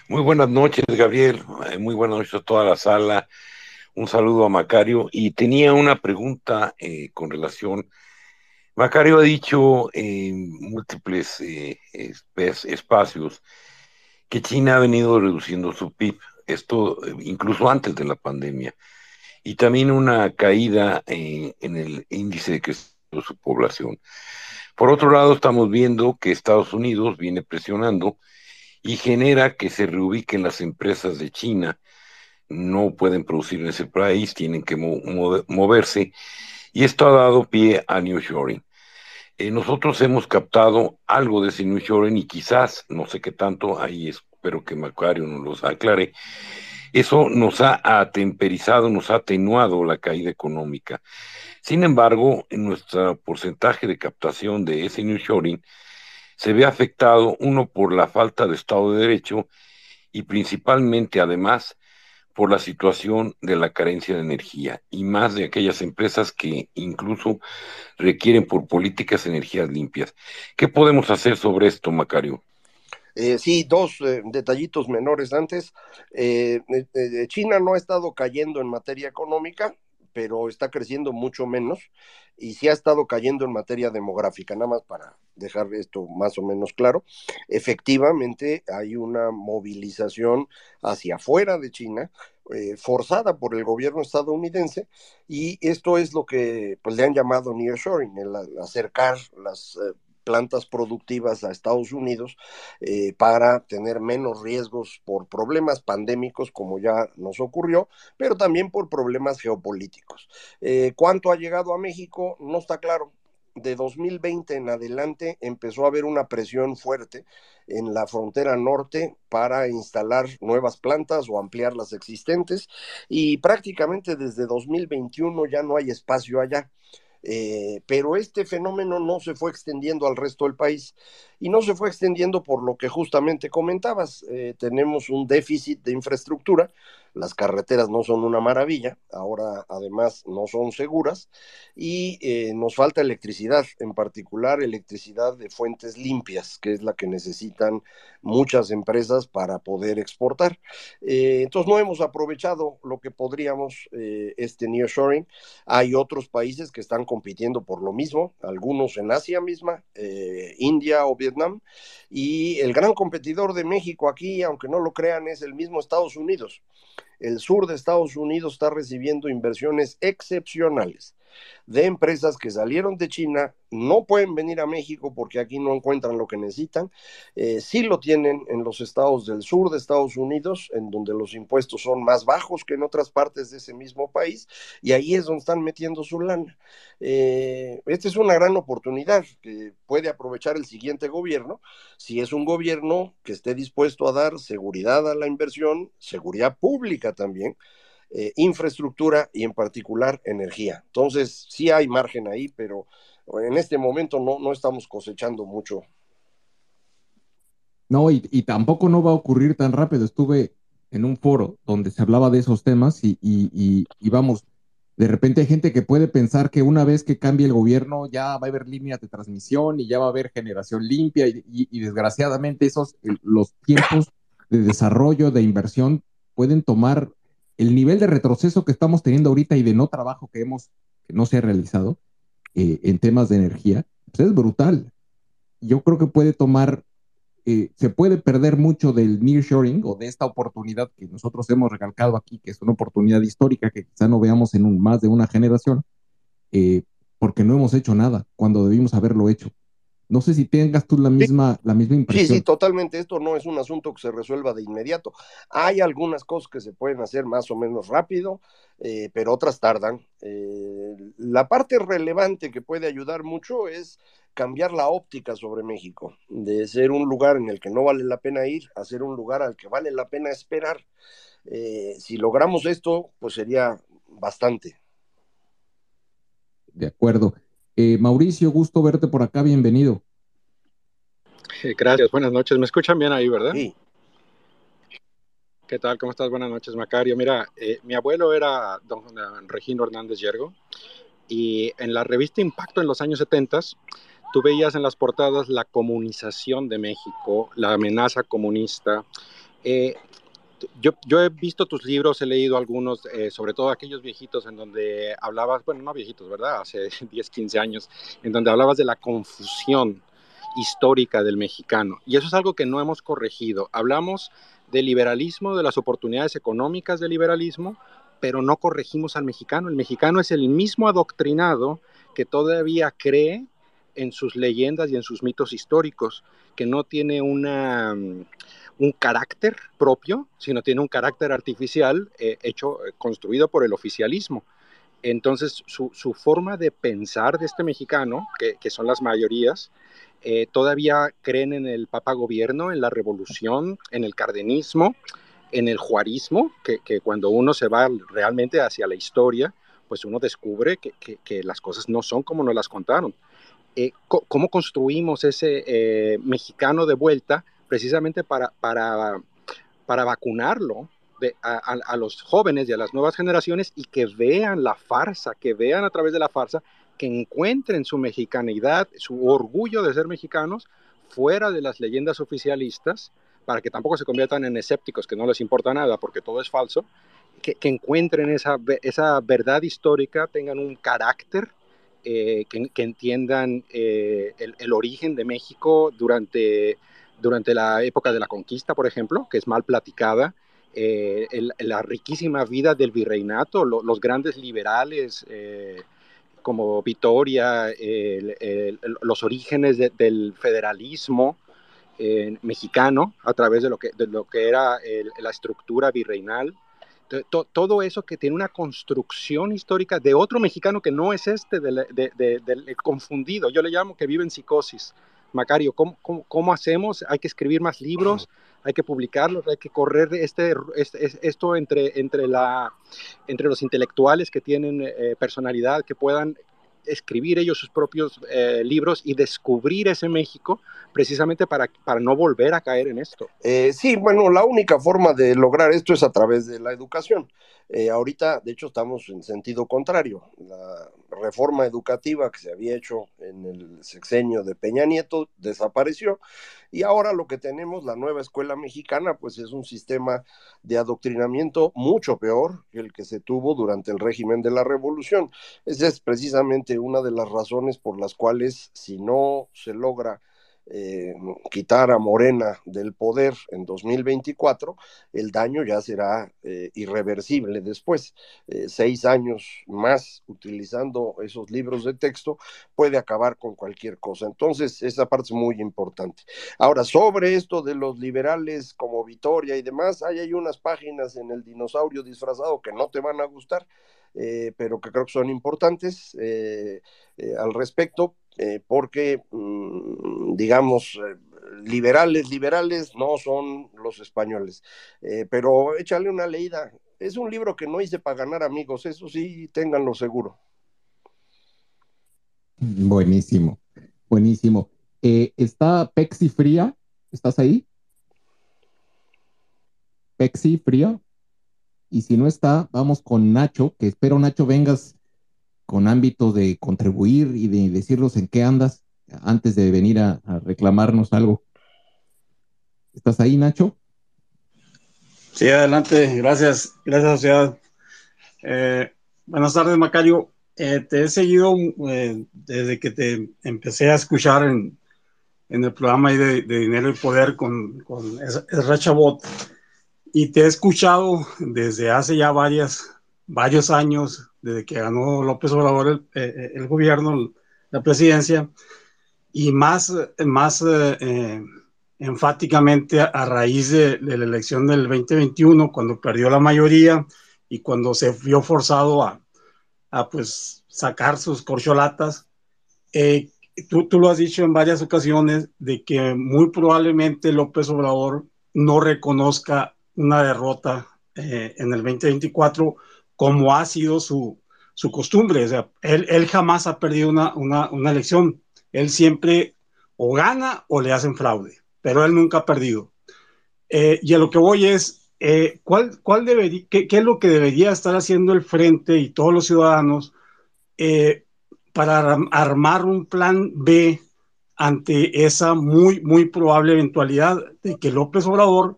Muy buenas noches, Gabriel. Eh, muy buenas noches a toda la sala. Un saludo a Macario. Y tenía una pregunta eh, con relación. Macario ha dicho en múltiples eh, espacios que China ha venido reduciendo su PIB, esto incluso antes de la pandemia, y también una caída en el índice de crecimiento de su población. Por otro lado, estamos viendo que Estados Unidos viene presionando y genera que se reubiquen las empresas de China. No pueden producir en ese país, tienen que moverse. Y esto ha dado pie a New Shoring. Eh, nosotros hemos captado algo de ese New Shoring y quizás, no sé qué tanto, ahí espero que Macario nos los aclare, eso nos ha atemperizado, nos ha atenuado la caída económica. Sin embargo, en nuestro porcentaje de captación de ese New Shoring, se ve afectado, uno, por la falta de Estado de Derecho y principalmente, además, por la situación de la carencia de energía y más de aquellas empresas que incluso requieren por políticas energías limpias. ¿Qué podemos hacer sobre esto, Macario? Eh, sí, dos eh, detallitos menores antes. Eh, China no ha estado cayendo en materia económica, pero está creciendo mucho menos y sí ha estado cayendo en materia demográfica, nada más para dejar esto más o menos claro. Efectivamente, hay una movilización hacia afuera de China, eh, forzada por el gobierno estadounidense, y esto es lo que pues, le han llamado nearshoring, el acercar las eh, plantas productivas a Estados Unidos eh, para tener menos riesgos por problemas pandémicos como ya nos ocurrió, pero también por problemas geopolíticos. Eh, ¿Cuánto ha llegado a México? No está claro. De 2020 en adelante empezó a haber una presión fuerte en la frontera norte para instalar nuevas plantas o ampliar las existentes y prácticamente desde 2021 ya no hay espacio allá. Eh, pero este fenómeno no se fue extendiendo al resto del país y no se fue extendiendo por lo que justamente comentabas. Eh, tenemos un déficit de infraestructura las carreteras no son una maravilla, ahora además no son seguras y eh, nos falta electricidad, en particular electricidad de fuentes limpias, que es la que necesitan muchas empresas para poder exportar. Eh, entonces no hemos aprovechado lo que podríamos este nearshoring. Hay otros países que están compitiendo por lo mismo, algunos en Asia misma, India o Vietnam, y el gran competidor de México aquí, aunque no lo crean, es el mismo Estados Unidos. El sur de Estados Unidos está recibiendo inversiones excepcionales de empresas que salieron de China, no pueden venir a México porque aquí no encuentran lo que necesitan, eh, sí lo tienen en los estados del sur de Estados Unidos, en donde los impuestos son más bajos que en otras partes de ese mismo país, y ahí es donde están metiendo su lana. Eh, esta es una gran oportunidad que puede aprovechar el siguiente gobierno, si es un gobierno que esté dispuesto a dar seguridad a la inversión, seguridad pública también, eh, infraestructura y en particular energía. Entonces, sí hay margen ahí, pero en este momento no, no estamos cosechando mucho. No, y, tampoco no va a ocurrir tan rápido. Estuve en un foro donde se hablaba de esos temas y, y, y, vamos, de repente hay gente que puede pensar que una vez que cambie el gobierno ya va a haber líneas de transmisión y ya va a haber generación limpia y, desgraciadamente esos, los tiempos de desarrollo, de inversión pueden tomar el nivel de retroceso que estamos teniendo ahorita y de no trabajo que hemos, que no se ha realizado eh, en temas de energía, pues es brutal. Yo creo que puede tomar, eh, se puede perder mucho del nearshoring o de esta oportunidad que nosotros hemos recalcado aquí, que es una oportunidad histórica que quizá no veamos en más de una generación, eh, porque no hemos hecho nada cuando debimos haberlo hecho. No sé si tengas tú la misma, la misma impresión. Sí, sí, totalmente. Esto no es un asunto que se resuelva de inmediato. Hay algunas cosas que se pueden hacer más o menos rápido, eh, pero otras tardan. Eh, la parte relevante que puede ayudar mucho es cambiar la óptica sobre México, de ser un lugar en el que no vale la pena ir a ser un lugar al que vale la pena esperar. Eh, si logramos esto, pues sería bastante. De acuerdo. Eh, Mauricio, gusto verte por acá, bienvenido. Gracias, buenas noches. ¿Me escuchan bien ahí, verdad? Sí. ¿Qué tal? ¿Cómo estás? Buenas noches, Macario. Mira, eh, mi abuelo era don Regino Hernández Yergo y en la revista Impacto en los años 70 tú veías en las portadas la comunización de México, la amenaza comunista. Eh, yo, yo, he visto tus libros, he leído algunos, eh, sobre todo aquellos viejitos en donde hablabas, bueno, no viejitos, ¿verdad? Hace [LAUGHS] 10, 15 años, en donde hablabas de la confusión histórica del mexicano. Y eso es algo que no hemos corregido. Hablamos del liberalismo, de las oportunidades económicas del liberalismo, pero no corregimos al mexicano. El mexicano es el mismo adoctrinado que todavía cree en sus leyendas y en sus mitos históricos, que no tiene una, mm, un carácter propio, sino tiene un carácter artificial eh, hecho, eh, construido por el oficialismo. Entonces, su, su, forma de pensar de este mexicano, que, que son las mayorías, eh, todavía creen en el papa gobierno, en la revolución, en el cardenismo, en el juarismo, que, que cuando uno se va realmente hacia la historia, pues uno descubre que, que las cosas no son como nos las contaron. Eh, ¿Cómo construimos ese mexicano de vuelta precisamente para, para, para vacunarlo a, los jóvenes y a las nuevas generaciones y que vean la farsa, que vean a través de la farsa, que encuentren su mexicanidad, su orgullo de ser mexicanos fuera de las leyendas oficialistas para que tampoco se conviertan en escépticos, que no les importa nada porque todo es falso, que, encuentren esa, esa, verdad histórica, tengan un carácter, eh, que, entiendan eh, el, origen de México durante, durante la época de la conquista, por ejemplo, que es mal platicada, eh, el, la riquísima vida del virreinato, lo, los grandes liberales eh, como Vitoria, el, los orígenes de, del federalismo, eh, mexicano a través de lo que, de lo que era el, la estructura virreinal. To, todo eso que tiene una construcción histórica de otro mexicano que no es este, del de, de, de, confundido. Yo le llamo que vive en psicosis. Macario, ¿cómo, cómo, cómo hacemos? Hay que escribir más libros, hay que publicarlos, hay que correr este, este, esto entre, entre, la, entre los intelectuales que tienen eh, personalidad, que puedan escribir ellos sus propios eh, libros y descubrir ese México precisamente para, para no volver a caer en esto. Eh, sí, bueno, la única forma de lograr esto es a través de la educación. Eh, ahorita, de hecho, estamos en sentido contrario. La reforma educativa que se había hecho en el sexenio de Peña Nieto desapareció y ahora lo que tenemos, la nueva escuela mexicana, pues es un sistema de adoctrinamiento mucho peor que el que se tuvo durante el régimen de la revolución. Esa es precisamente una de las razones por las cuales si no se logra eh, quitar a Morena del poder en 2024, el daño ya será eh, irreversible después. Eh, seis años más utilizando esos libros de texto puede acabar con cualquier cosa. Entonces, esa parte es muy importante. Ahora, sobre esto de los liberales como Vitoria y demás, hay, hay unas páginas en el dinosaurio disfrazado que no te van a gustar. Eh, pero que creo que son importantes eh, eh, al respecto, porque, mmm, digamos, liberales, liberales no son los españoles, pero échale una leída. Es un libro que no hice para ganar amigos, eso sí, ténganlo seguro. Buenísimo, buenísimo. ¿Está Pexi Fría? ¿Estás ahí? Pexi Fría. Y si no está, vamos con Nacho, que espero Nacho vengas con ámbito de contribuir y de decirnos en qué andas antes de venir a, reclamarnos algo. ¿Estás ahí, Nacho? Sí, adelante. Gracias. Gracias, sociedad. Eh, buenas tardes, Macario. Eh, te he seguido eh, desde que te empecé a escuchar en, en el programa de, Dinero y Poder con, con Ezra Chabot y te he escuchado desde hace ya varias, varios años, desde que ganó López Obrador el, eh, el gobierno, la presidencia, y más, más eh, enfáticamente a, a raíz de, de, la elección del 2021, cuando perdió la mayoría y cuando se vio forzado a, a pues, sacar sus corcholatas. Eh, tú, tú lo has dicho en varias ocasiones de que muy probablemente López Obrador no reconozca una derrota eh, en el 2024 como ha sido su, su costumbre. O sea, él, él jamás ha perdido una, una, una, elección. Él siempre o gana o le hacen fraude, pero él nunca ha perdido. Eh, y a lo que voy es, eh, ¿cuál, cuál debería, qué, qué, es lo que debería estar haciendo el frente y todos los ciudadanos para armar un plan B ante esa muy, muy probable eventualidad de que López Obrador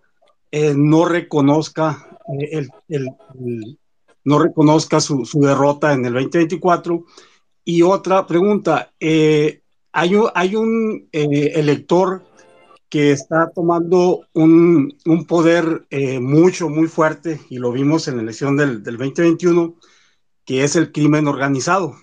eh, no reconozca el, no reconozca su, derrota en el 2024. Y otra pregunta, eh, hay un, hay un eh, elector que está tomando un, un poder eh, mucho, muy fuerte, y lo vimos en la elección del, del 2021, que es el crimen organizado.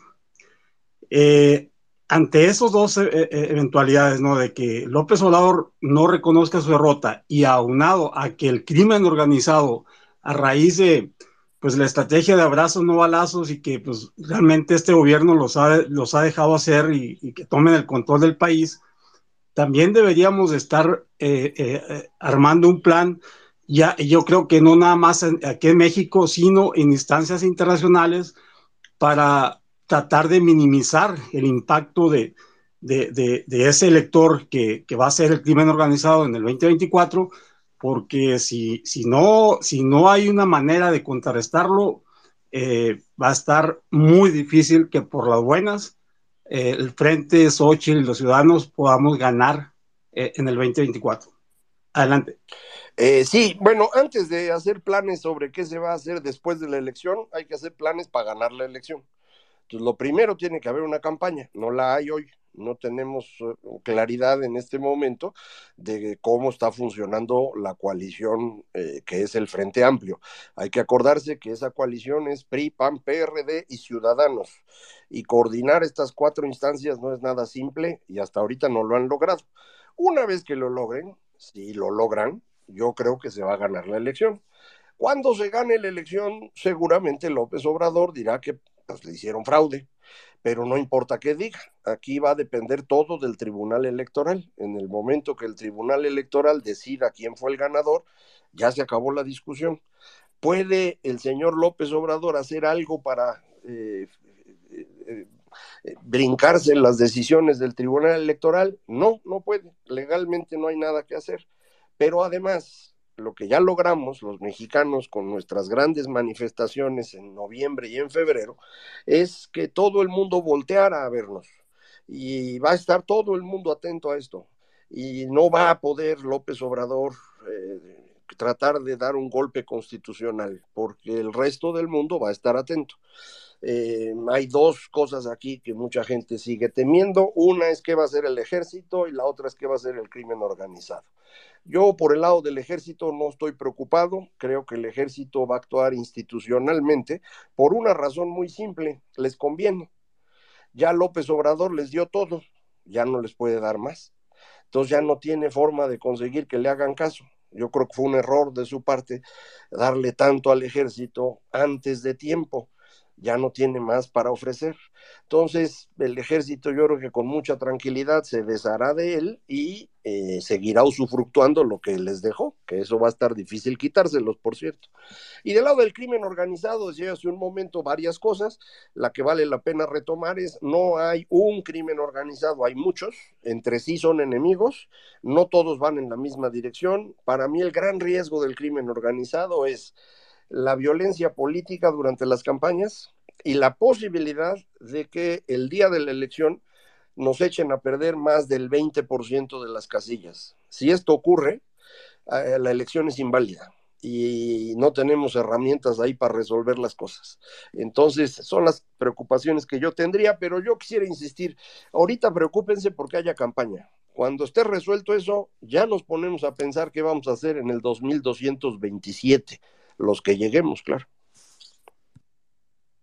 Ante esos dos eventualidades, ¿no? De que López Obrador no reconozca su derrota y aunado a que el crimen organizado a raíz de pues la estrategia de abrazos no balazos y que pues realmente este gobierno los ha, los ha dejado hacer y, que tomen el control del país, también deberíamos estar eh, eh, armando un plan, ya, yo creo que no nada más aquí en México, sino en instancias internacionales para tratar de minimizar el impacto de, de, de, ese elector que, que va a ser el crimen organizado en el 2024 porque si, si, no, si no hay una manera de contrarrestarlo, eh, va a estar muy difícil que por las buenas eh, el Frente, Xochitl y los ciudadanos podamos ganar eh, en el 2024. Adelante. sí, bueno, antes de hacer planes sobre qué se va a hacer después de la elección, hay que hacer planes para ganar la elección. Entonces, lo primero tiene que haber una campaña, no la hay hoy no tenemos eh, claridad en este momento de cómo está funcionando la coalición eh, que es el Frente Amplio. Hay que acordarse que esa coalición es PRI, PAN, PRD y Ciudadanos. Y coordinar estas cuatro instancias no es nada simple y hasta ahorita no lo han logrado. Una vez que lo logren, si lo logran, yo creo que se va a ganar la elección. Cuando se gane la elección, seguramente López Obrador dirá que pues, le hicieron fraude pero no importa qué diga, aquí va a depender todo del Tribunal Electoral. En el momento que el Tribunal Electoral decida quién fue el ganador, ya se acabó la discusión. ¿Puede el señor López Obrador hacer algo para eh, eh, eh, brincarse las decisiones del Tribunal Electoral? No, no puede. Legalmente no hay nada que hacer. Pero además, lo que ya logramos los mexicanos con nuestras grandes manifestaciones en noviembre y en febrero es que todo el mundo volteara a vernos y va a estar todo el mundo atento a esto y no va a poder López Obrador eh, tratar de dar un golpe constitucional porque el resto del mundo va a estar atento. Eh, hay dos cosas aquí que mucha gente sigue temiendo. Una es que va a ser el ejército y la otra es que va a ser el crimen organizado. Yo por el lado del ejército no estoy preocupado, creo que el ejército va a actuar institucionalmente por una razón muy simple, les conviene. Ya López Obrador les dio todo, ya no les puede dar más. Entonces ya no tiene forma de conseguir que le hagan caso. Yo creo que fue un error de su parte darle tanto al ejército antes de tiempo ya no tiene más para ofrecer. Entonces, el ejército yo creo que con mucha tranquilidad se deshará de él y eh, seguirá usufructuando lo que les dejó, que eso va a estar difícil quitárselos, por cierto. Y del lado del crimen organizado, decía hace un momento varias cosas, la que vale la pena retomar es, no hay un crimen organizado, hay muchos, entre sí son enemigos, no todos van en la misma dirección. Para mí el gran riesgo del crimen organizado es la violencia política durante las campañas y la posibilidad de que el día de la elección nos echen a perder más del 20% de las casillas. Si esto ocurre, eh, la elección es inválida y no tenemos herramientas ahí para resolver las cosas. Entonces, son las preocupaciones que yo tendría, pero yo quisiera insistir, ahorita preocúpense porque haya campaña. Cuando esté resuelto eso, ya nos ponemos a pensar qué vamos a hacer en el 2227 los que lleguemos, claro.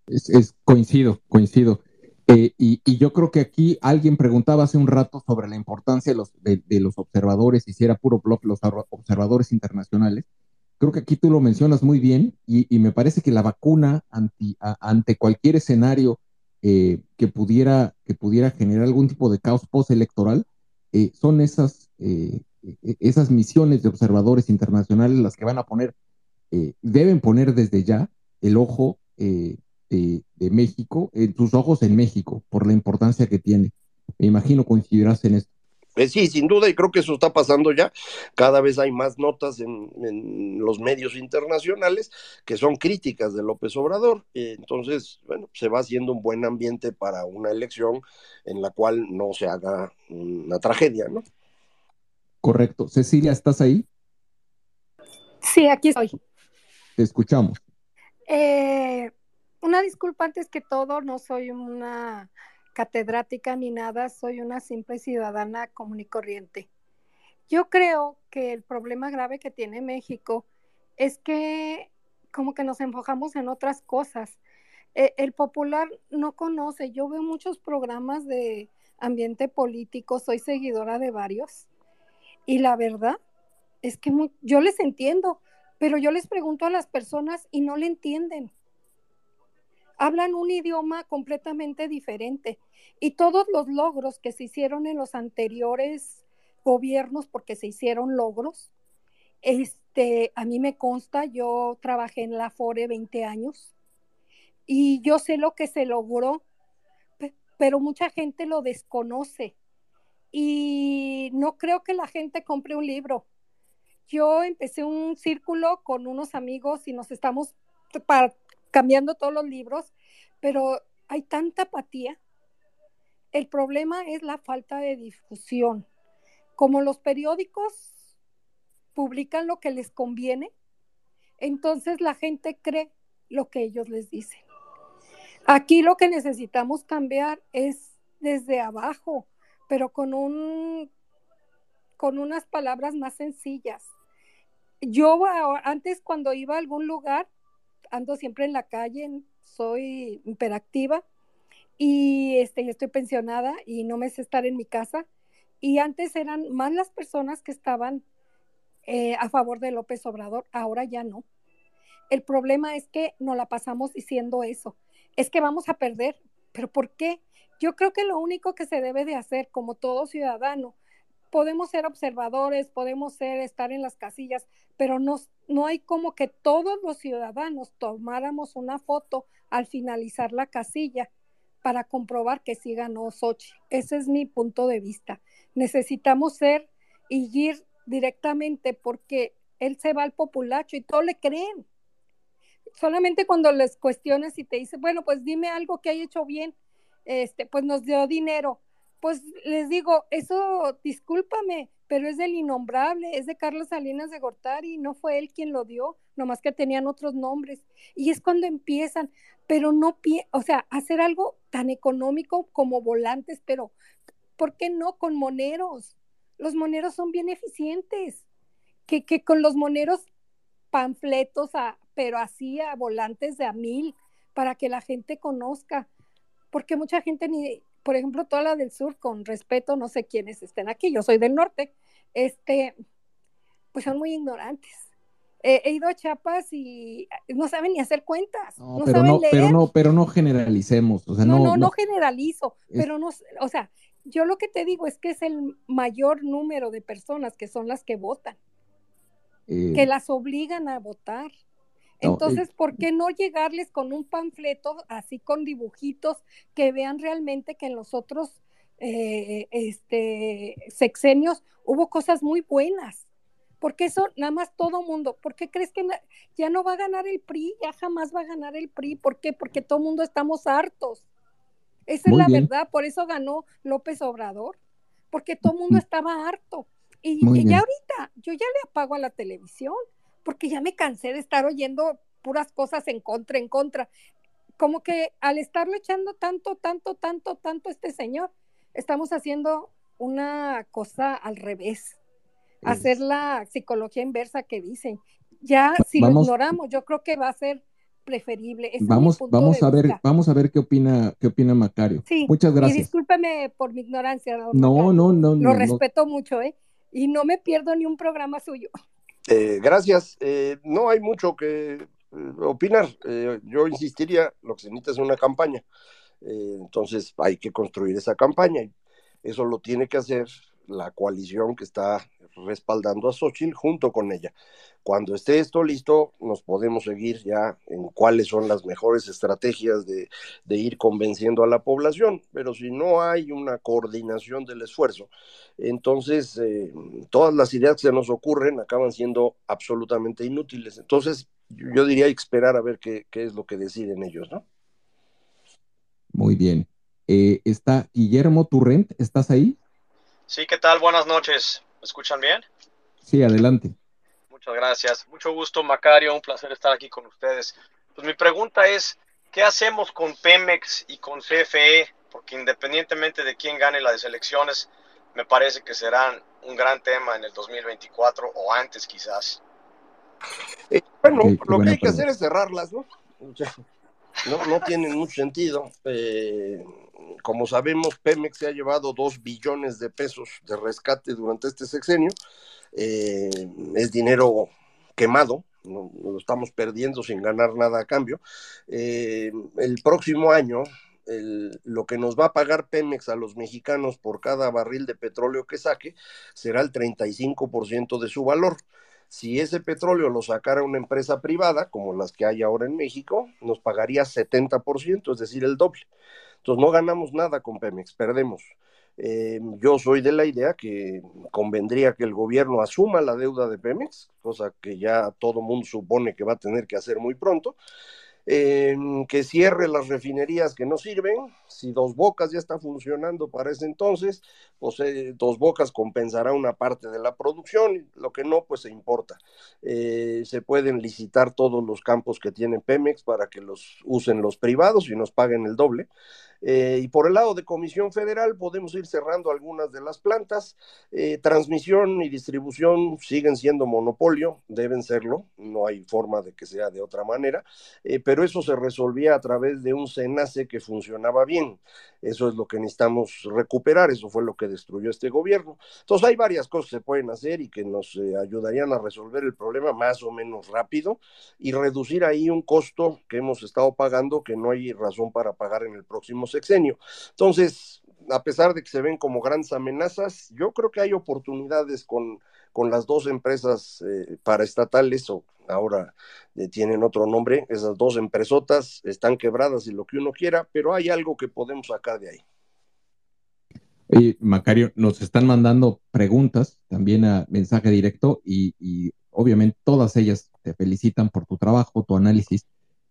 Es, coincido, coincido. Eh, y, yo creo que aquí alguien preguntaba hace un rato sobre la importancia de los, de, los observadores y si era puro blog los observadores internacionales. Creo que aquí tú lo mencionas muy bien y, me parece que la vacuna ante cualquier escenario eh, que, pudiera, que pudiera generar algún tipo de caos postelectoral eh, son esas, e, esas misiones de observadores internacionales las que van a poner eh, deben poner desde ya el ojo eh, de, México, en sus ojos en México, por la importancia que tiene. Me imagino coincidirás en esto. sí, sin duda, y creo que eso está pasando ya. Cada vez hay más notas en, los medios internacionales que son críticas de López Obrador. entonces, bueno, se va haciendo un buen ambiente para una elección en la cual no se haga una tragedia, ¿no? Correcto. Cecilia, ¿estás ahí? Sí, aquí estoy. Te escuchamos. Eh, una disculpa antes que todo, no soy una catedrática ni nada, soy una simple ciudadana común y corriente. Yo creo que el problema grave que tiene México es que como que nos enfocamos en otras cosas. E, el popular no conoce, yo veo muchos programas de ambiente político, soy seguidora de varios y la verdad es que yo les entiendo, pero yo les pregunto a las personas y no le entienden hablan un idioma completamente diferente. Y todos los logros que se hicieron en los anteriores gobiernos, porque se hicieron logros, este, a mí me consta, yo trabajé en la FORE 20 años y yo sé lo que se logró, pero mucha gente lo desconoce y no creo que la gente compre un libro. Yo empecé un círculo con unos amigos y nos estamos cambiando todos los libros, pero hay tanta apatía. El problema es la falta de difusión. Como los periódicos publican lo que les conviene, entonces la gente cree lo que ellos les dicen. Aquí lo que necesitamos cambiar es desde abajo, pero con un con unas palabras más sencillas. Yo antes cuando iba a algún lugar ando siempre en la calle, soy hiperactiva y este, estoy pensionada y no me sé estar en mi casa. Y antes eran más las personas que estaban eh, a favor de López Obrador, ahora ya no. El problema es que no la pasamos diciendo eso. Es que vamos a perder. ¿Pero por qué? Yo creo que lo único que se debe de hacer como todo ciudadano podemos ser observadores, podemos ser, estar en las casillas, pero no, no hay como que todos los ciudadanos tomáramos una foto al finalizar la casilla para comprobar que sí ganó Sochi. Ese es mi punto de vista. Necesitamos ser y ir directamente porque él se va al populacho y todos le creen. Solamente cuando les cuestiones y te dice, bueno, pues dime algo que haya hecho bien, este, pues nos dio dinero pues les digo, eso, discúlpame, pero es del innombrable, es de Carlos Salinas de Gortari, no fue él quien lo dio, nomás que tenían otros nombres. Y es cuando empiezan, pero no, o sea, hacer algo tan económico como volantes, pero ¿por qué no con moneros? Los moneros son bien eficientes, que, que con los moneros panfletos, a, pero así a volantes de a mil, para que la gente conozca, porque mucha gente ni, por ejemplo, toda la del sur, con respeto, no sé quiénes estén aquí, yo soy del norte, este, pues son muy ignorantes. he ido a Chiapas y no saben ni hacer cuentas. No, pero, saben no pero no, pero no generalicemos. O sea, no, no, no, generalizo, pero no, o sea, yo lo que te digo es que es el mayor número de personas que son las que votan, que eh. las obligan a votar. Entonces, ¿por qué no llegarles con un panfleto así con dibujitos que vean realmente que en los otros eh, este, sexenios hubo cosas muy buenas? Porque eso nada más todo mundo, ¿por qué crees que ya no va a ganar el PRI? Ya jamás va a ganar el PRI. ¿Por qué? Porque todo mundo estamos hartos. Esa es la verdad, por eso ganó López Obrador, porque todo el mundo estaba harto. Y, y ya ahorita, yo ya le apago a la televisión porque ya me cansé de estar oyendo puras cosas en contra, en contra. Como que al estarlo echando tanto, tanto, tanto, tanto este señor, estamos haciendo una cosa al revés. Hacer la psicología inversa que dicen. Ya si lo ignoramos, yo creo que va a ser preferible. vamos, vamos a ver, vamos a ver qué opina, qué opina Macario. Sí, Muchas gracias. Y discúlpeme por mi ignorancia. no, no, no, Lo respeto mucho, ¿eh? Y no me pierdo ni un programa suyo. Eh, gracias. Eh, no hay mucho que eh, opinar. yo insistiría, lo que se necesita es una campaña. entonces hay que construir esa campaña. Eso lo tiene que hacer la coalición que está respaldando a Xochitl junto con ella. Cuando esté esto listo, nos podemos seguir ya en cuáles son las mejores estrategias de, ir convenciendo a la población, pero si no hay una coordinación del esfuerzo, entonces eh, todas las ideas que se nos ocurren acaban siendo absolutamente inútiles. Entonces, yo diría esperar a ver qué, qué es lo que deciden ellos, ¿no? Muy bien. Eh, está Guillermo Turrent, ¿estás ahí? Sí, ¿qué tal? Buenas noches. ¿Me escuchan bien? Sí, adelante. Muchas gracias. Mucho gusto, Macario. Un placer estar aquí con ustedes. Pues mi pregunta es, ¿qué hacemos con Pemex y con CFE? Porque independientemente de quién gane las elecciones, me parece que serán un gran tema en el 2024 o antes quizás. Eh, bueno, lo que hay que hacer es cerrarlas, ¿no? no, no tienen mucho sentido. Eh, como sabemos, Pemex se ha llevado dos billones de pesos de rescate durante este sexenio. Eh, es dinero quemado, no, lo estamos perdiendo sin ganar nada a cambio. Eh, el próximo año, lo que nos va a pagar Pemex a los mexicanos por cada barril de petróleo que saque será el 35% de su valor. Si ese petróleo lo sacara una empresa privada, como las que hay ahora en México, nos pagaría 70%, es decir, el doble. Entonces no ganamos nada con Pemex, perdemos. Eh, yo soy de la idea que convendría que el gobierno asuma la deuda de Pemex, cosa que ya todo mundo supone que va a tener que hacer muy pronto, que cierre las refinerías que no sirven. Si Dos Bocas ya está funcionando para ese entonces, pues eh, Dos Bocas compensará una parte de la producción, lo que no, pues se importa. Eh, se pueden licitar todos los campos que tiene Pemex para que los usen los privados y nos paguen el doble. Eh, y por el lado de Comisión Federal podemos ir cerrando algunas de las plantas. Eh, transmisión y distribución siguen siendo monopolio, deben serlo, no hay forma de que sea de otra manera, eh, pero eso se resolvía a través de un SENACE que funcionaba bien. Eso es lo que necesitamos recuperar, eso fue lo que destruyó este gobierno. Entonces hay varias cosas que se pueden hacer y que nos ayudarían a resolver el problema más o menos rápido y reducir ahí un costo que hemos estado pagando que no hay razón para pagar en el próximo sexenio. Entonces, a pesar de que se ven como grandes amenazas, yo creo que hay oportunidades con, con las dos empresas eh, paraestatales o ahora eh, tienen otro nombre, esas dos empresotas están quebradas y lo que uno quiera, pero hay algo que podemos sacar de ahí. Oye, Macario, nos están mandando preguntas también a mensaje directo y, y obviamente todas ellas te felicitan por tu trabajo, tu análisis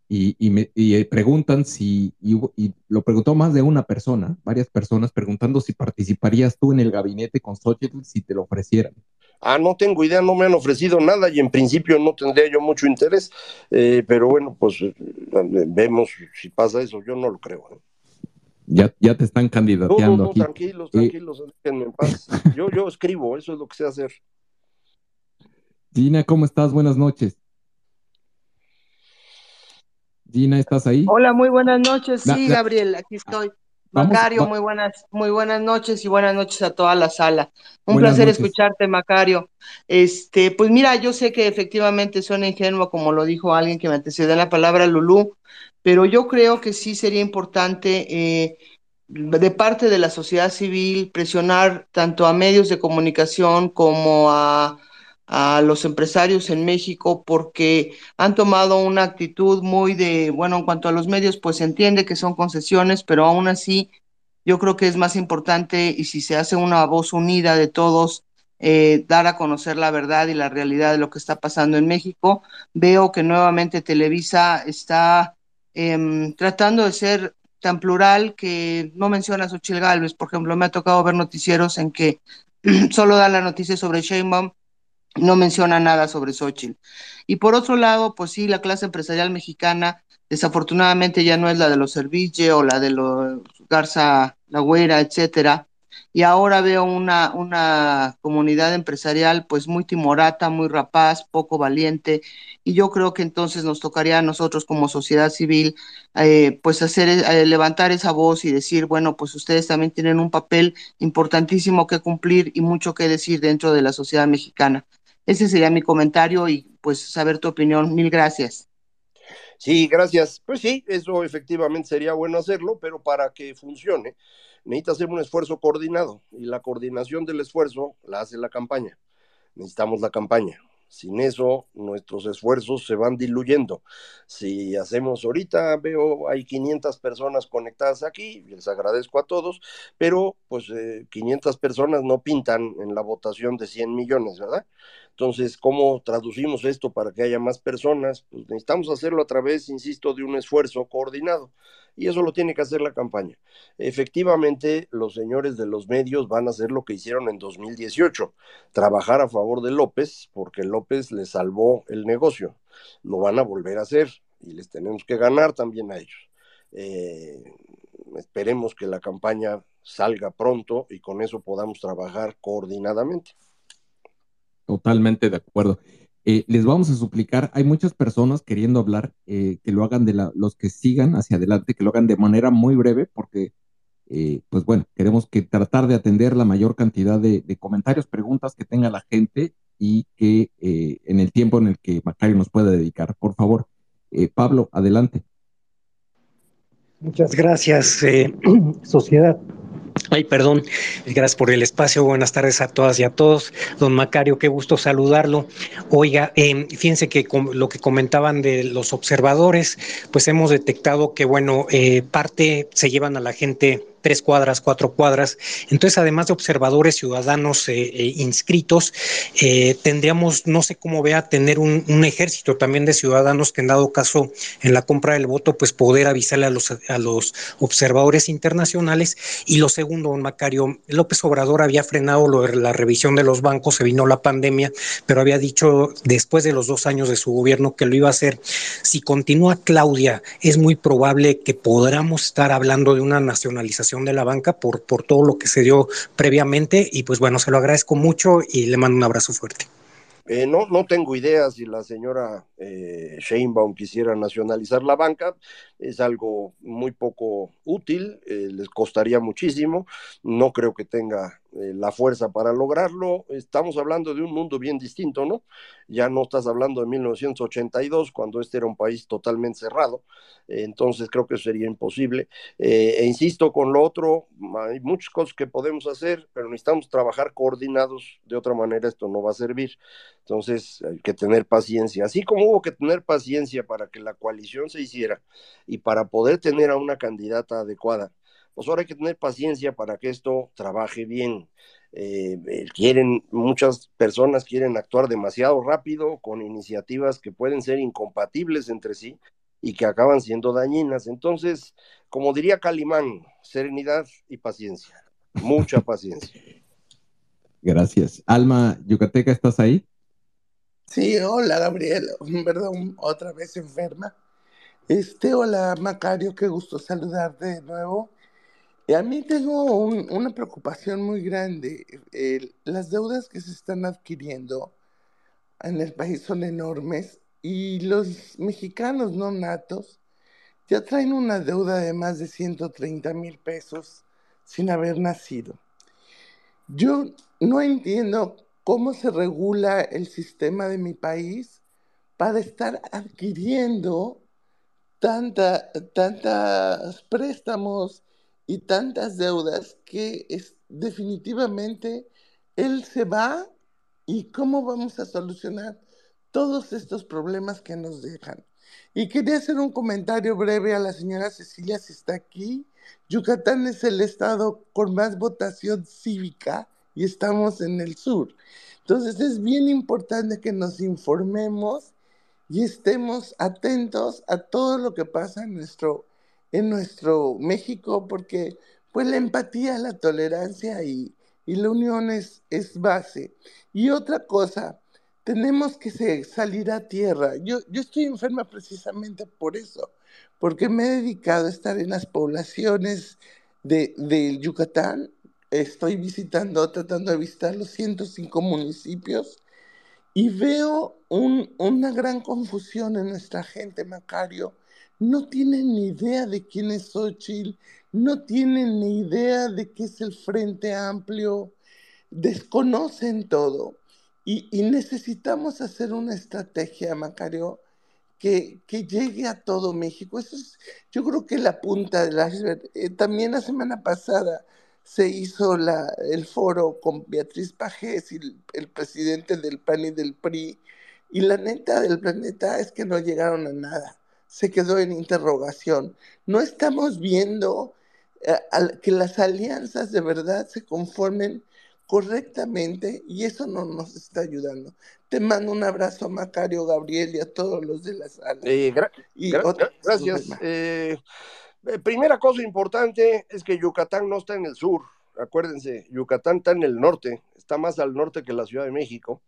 y, me, eh, preguntan si, y, lo preguntó más de una persona, varias personas preguntando si participarías tú en el gabinete con Xochitl si te lo ofrecieran. Ah, no tengo idea, no me han ofrecido nada y en principio no tendría yo mucho interés, eh, pero bueno, pues eh, vemos si pasa eso, yo no lo creo. Ya, ya te están candidateando. No, no, tranquilos, tranquilos, déjenme en paz. Yo, yo escribo, eso es lo que sé hacer. Gina, ¿cómo estás? Buenas noches. Gina, ¿estás ahí? Hola, muy buenas noches. Sí, Gabriel, aquí estoy. Macario, muy buenas, muy buenas noches y buenas noches a toda la sala. Un placer escucharte, Macario. Este, pues mira, yo sé que efectivamente suena ingenuo, como lo dijo alguien que me antecedió en la palabra, Lulú, pero yo creo que sí sería importante eh, de parte de la sociedad civil presionar tanto a medios de comunicación como a a los empresarios en México porque han tomado una actitud muy de, bueno, en cuanto a los medios, pues se entiende que son concesiones, pero aún así yo creo que es más importante y si se hace una voz unida de todos, eh, dar a conocer la verdad y la realidad de lo que está pasando en México. Veo que nuevamente Televisa está em, tratando de ser tan plural que no menciona a Xochitl Galvez. Por ejemplo, me ha tocado ver noticieros en que [CLEARS THROAT] solo da la noticia sobre Sheinbaum no menciona nada sobre Xochitl. Y por otro lado, pues sí, la clase empresarial mexicana desafortunadamente ya no es la de los Serville o la de los Garza Lagüera, etcétera. Y ahora veo una, una comunidad empresarial pues muy timorata, muy rapaz, poco valiente. Y yo creo que entonces nos tocaría a nosotros como sociedad civil eh, pues hacer, eh, levantar esa voz y decir, bueno, pues ustedes también tienen un papel importantísimo que cumplir y mucho que decir dentro de la sociedad mexicana. Ese sería mi comentario y pues saber tu opinión. Mil gracias. Sí, gracias. Pues sí, eso efectivamente sería bueno hacerlo, pero para que funcione necesita hacer un esfuerzo coordinado y la coordinación del esfuerzo la hace la campaña. necesitamos la campaña. Sin eso, nuestros esfuerzos se van diluyendo. Si hacemos ahorita, veo, hay 500 personas conectadas aquí, les agradezco a todos, pero pues 500 eh, personas no pintan en la votación de 100 millones, ¿verdad? Entonces, ¿cómo traducimos esto para que haya más personas? Pues necesitamos hacerlo a través, insisto, de un esfuerzo coordinado. Y eso lo tiene que hacer la campaña. Efectivamente, los señores de los medios van a hacer lo que hicieron en 2018, trabajar a favor de López, porque López les salvó el negocio. Lo van a volver a hacer y les tenemos que ganar también a ellos. Eh, esperemos que la campaña salga pronto y con eso podamos trabajar coordinadamente. Totalmente de acuerdo. Eh, les vamos a suplicar, hay muchas personas queriendo hablar, eh, que lo hagan de la, los que sigan hacia adelante, que lo hagan de manera muy breve, porque, eh, pues bueno, queremos que tratar de atender la mayor cantidad de, comentarios, preguntas que tenga la gente y que en el tiempo en el que Macario nos pueda dedicar. Por favor, Pablo, adelante. Muchas gracias, [CLEARS THROAT] sociedad. Ay, perdón, gracias por el espacio. Buenas tardes a todas y a todos. Don Macario, qué gusto saludarlo. Oiga, eh, fíjense que lo que comentaban de los observadores, pues hemos detectado que, bueno, eh, parte se llevan a la gente tres cuadras, cuatro cuadras. Entonces, además de observadores ciudadanos eh, eh, inscritos, eh, tendríamos, no sé cómo vea, tener un, ejército también de ciudadanos que en dado caso en la compra del voto, pues poder avisarle a los, a los observadores internacionales. Y lo segundo, don Macario, López Obrador había frenado la revisión de los bancos, se vino la pandemia, pero había dicho después de los dos años de su gobierno que lo iba a hacer. Si continúa Claudia, es muy probable que podamos estar hablando de una nacionalización de la banca por, por todo lo que se dio previamente y pues bueno, se lo agradezco mucho y le mando un abrazo fuerte. Eh, no, no tengo idea si la señora eh, Sheinbaum quisiera nacionalizar la banca, es algo muy poco útil, eh, les costaría muchísimo, no creo que tenga eh, la fuerza para lograrlo. Estamos hablando de un mundo bien distinto, ¿no? Ya no estás hablando de 1982, cuando este era un país totalmente cerrado, entonces creo que sería imposible. e insisto con lo otro, hay muchas cosas que podemos hacer, pero necesitamos trabajar coordinados, de otra manera esto no va a servir. Entonces hay que tener paciencia, así como hubo que tener paciencia para que la coalición se hiciera y para poder tener a una candidata adecuada, pues ahora hay que tener paciencia para que esto trabaje bien. Eh, quieren, muchas personas quieren actuar demasiado rápido con iniciativas que pueden ser incompatibles entre sí y que acaban siendo dañinas. Entonces, como diría Calimán, serenidad y paciencia, mucha [LAUGHS] paciencia. Gracias. Alma Yucateca, ¿estás ahí? Sí, hola Gabriel, [LAUGHS] perdón, otra vez enferma. Este, hola Macario, qué gusto saludarte de nuevo. A mí tengo una preocupación muy grande. las deudas que se están adquiriendo en el país son enormes y los mexicanos no natos ya traen una deuda de más de 130 mil pesos sin haber nacido. Yo no entiendo cómo se regula el sistema de mi país para estar adquiriendo tanta, tantas préstamos y tantas deudas que es, definitivamente él se va y cómo vamos a solucionar todos estos problemas que nos dejan. Y quería hacer un comentario breve a la señora Cecilia, si está aquí. Yucatán es el estado con más votación cívica y estamos en el sur. Entonces es bien importante que nos informemos y estemos atentos a todo lo que pasa en nuestro, en nuestro México, porque pues la empatía, la tolerancia y, y la unión es, es, base. Y otra cosa, tenemos que salir a tierra. Yo, yo estoy enferma precisamente por eso, porque me he dedicado a estar en las poblaciones de, de Yucatán. Estoy visitando, tratando de visitar los 105 municipios y veo una gran confusión en nuestra gente, Macario. No tienen ni idea de quién es Xochitl, no tienen ni idea de qué es el Frente Amplio, desconocen todo. Y, necesitamos hacer una estrategia, Macario, que, llegue a todo México. Eso es, yo creo que la punta del iceberg. Eh, también la semana pasada se hizo la, el foro con Beatriz Pajés y el, presidente del PAN y del PRI, y la neta del planeta es que no llegaron a nada, se quedó en interrogación. No estamos viendo eh, que las alianzas de verdad se conformen correctamente y eso no nos está ayudando. Te mando un abrazo Macario, Gabriel y a todos los de la sala. Eh, gracias. Eh, primera cosa importante es que Yucatán no está en el sur. Acuérdense, Yucatán está en el norte, está más al norte que la Ciudad de México.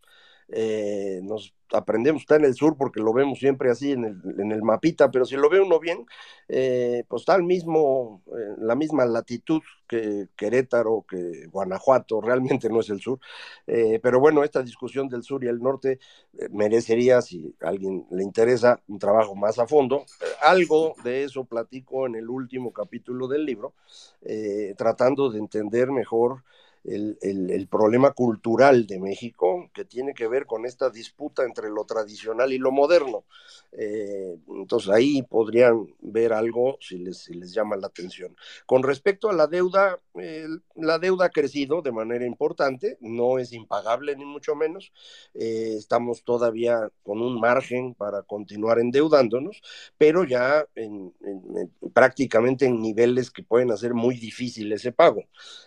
Nos aprendemos, está en el sur porque lo vemos siempre así en el, en el mapita, pero si lo ve uno bien, eh, pues está al mismo, eh, la misma latitud que Querétaro, que Guanajuato, [LAUGHS] realmente no es el sur. Eh, pero bueno, esta discusión del sur y el norte merecería, si a alguien le interesa, un trabajo más a fondo. algo de eso platico en el último capítulo del libro, tratando de entender mejor el, problema cultural de México que tiene que ver con esta disputa entre lo tradicional y lo moderno. Eh, entonces ahí podrían ver algo si les, les llama la atención. Con respecto a la deuda, la deuda ha crecido de manera importante, no es impagable ni mucho menos. Eh, estamos todavía con un margen para continuar endeudándonos, pero ya prácticamente en niveles que pueden hacer muy difícil ese pago.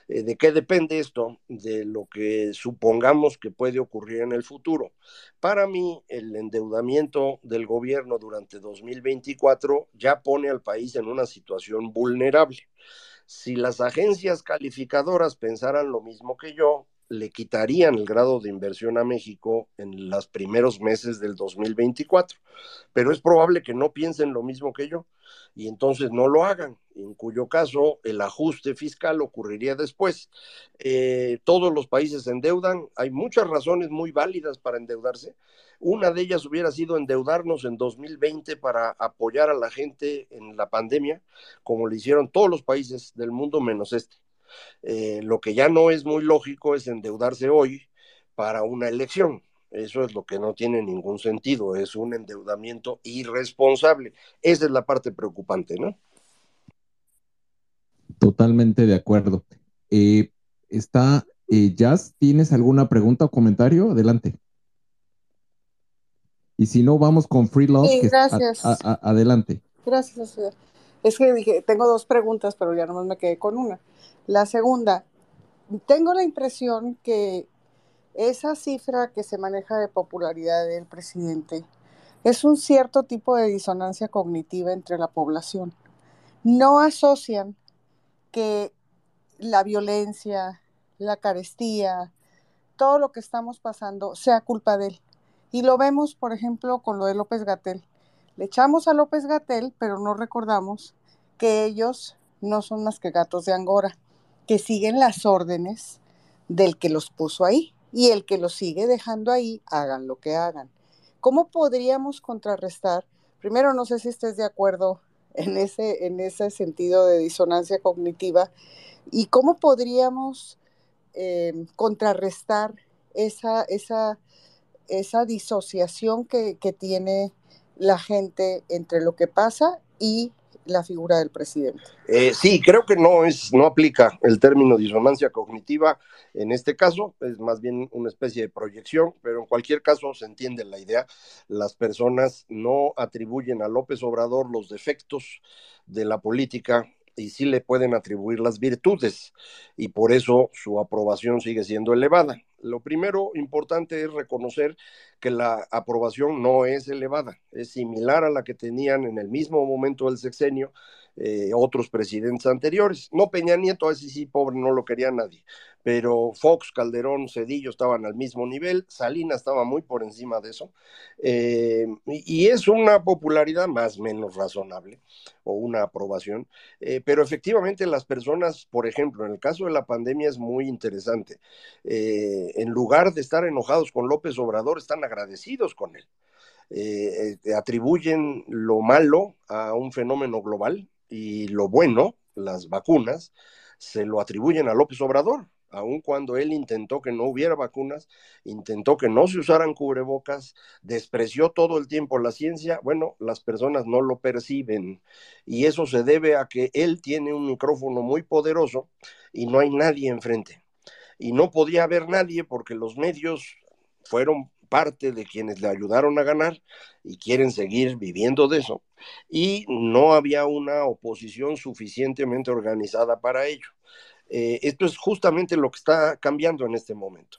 Eh, ¿De qué depende De lo que supongamos que puede ocurrir en el futuro. Para mí, el endeudamiento del gobierno durante 2024 ya pone al país en una situación vulnerable. Si las agencias calificadoras pensaran lo mismo que yo, le quitarían el grado de inversión a México en los primeros meses del 2024. Pero es probable que no piensen lo mismo que yo y entonces no lo hagan, en cuyo caso el ajuste fiscal ocurriría después. Eh, todos los países se endeudan, hay muchas razones muy válidas para endeudarse. Una de ellas hubiera sido endeudarnos en 2020 para apoyar a la gente en la pandemia, como lo hicieron todos los países del mundo menos este. Eh, lo que ya no es muy lógico es endeudarse hoy para una elección. Eso es lo que no tiene ningún sentido, es un endeudamiento irresponsable. Esa es la parte preocupante, ¿no? Totalmente de acuerdo. Eh, está, eh, Jazz, ¿tienes alguna pregunta o comentario? Adelante. Y si no, vamos con Free Love. gracias. adelante. Gracias. Es que dije, tengo dos preguntas, pero ya nomás me quedé con una. La segunda, tengo la impresión que esa cifra que se maneja de popularidad del presidente es un cierto tipo de disonancia cognitiva entre la población. No asocian que la violencia, la carestía, todo lo que estamos pasando sea culpa de él. Y lo vemos, por ejemplo, con lo de López Gatel. Le echamos a López Gatel, pero no recordamos que ellos no son más que gatos de Angora que siguen las órdenes del que los puso ahí y el que los sigue dejando ahí, hagan lo que hagan. ¿Cómo podríamos contrarrestar? Primero, no sé si estés de acuerdo en ese, en ese sentido de disonancia cognitiva y cómo podríamos em, contrarrestar esa, esa, esa disociación que, que tiene la gente entre lo que pasa y la figura del presidente. Eh, sí, creo que no es, no aplica el término disonancia cognitiva en este caso, es más bien una especie de proyección, pero en cualquier caso se entiende la idea. Las personas no atribuyen a López Obrador los defectos de la política y sí le pueden atribuir las virtudes y por eso su aprobación sigue siendo elevada. Lo primero importante es reconocer que la aprobación no es elevada, es similar a la que tenían en el mismo momento del sexenio eh, otros presidentes anteriores. No Peña Nieto, ese sí, pobre, no lo quería nadie, pero Fox, Calderón, Cedillo estaban al mismo nivel, Salina estaba muy por encima de eso, eh, y, es una popularidad más o menos razonable, o una aprobación, eh, pero efectivamente las personas, por ejemplo, en el caso de la pandemia es muy interesante, en lugar de estar enojados con López Obrador, están agradecidos con él. atribuyen lo malo a un fenómeno global, y lo bueno, las vacunas, se lo atribuyen a López Obrador, aun cuando él intentó que no hubiera vacunas, intentó que no se usaran cubrebocas, despreció todo el tiempo la ciencia, bueno, las personas no lo perciben y eso se debe a que él tiene un micrófono muy poderoso y no hay nadie enfrente. Y no podía haber nadie porque los medios fueron parte de quienes le ayudaron a ganar y quieren seguir viviendo de eso. Y no había una oposición suficientemente organizada para ello. Eh, esto es justamente lo que está cambiando en este momento.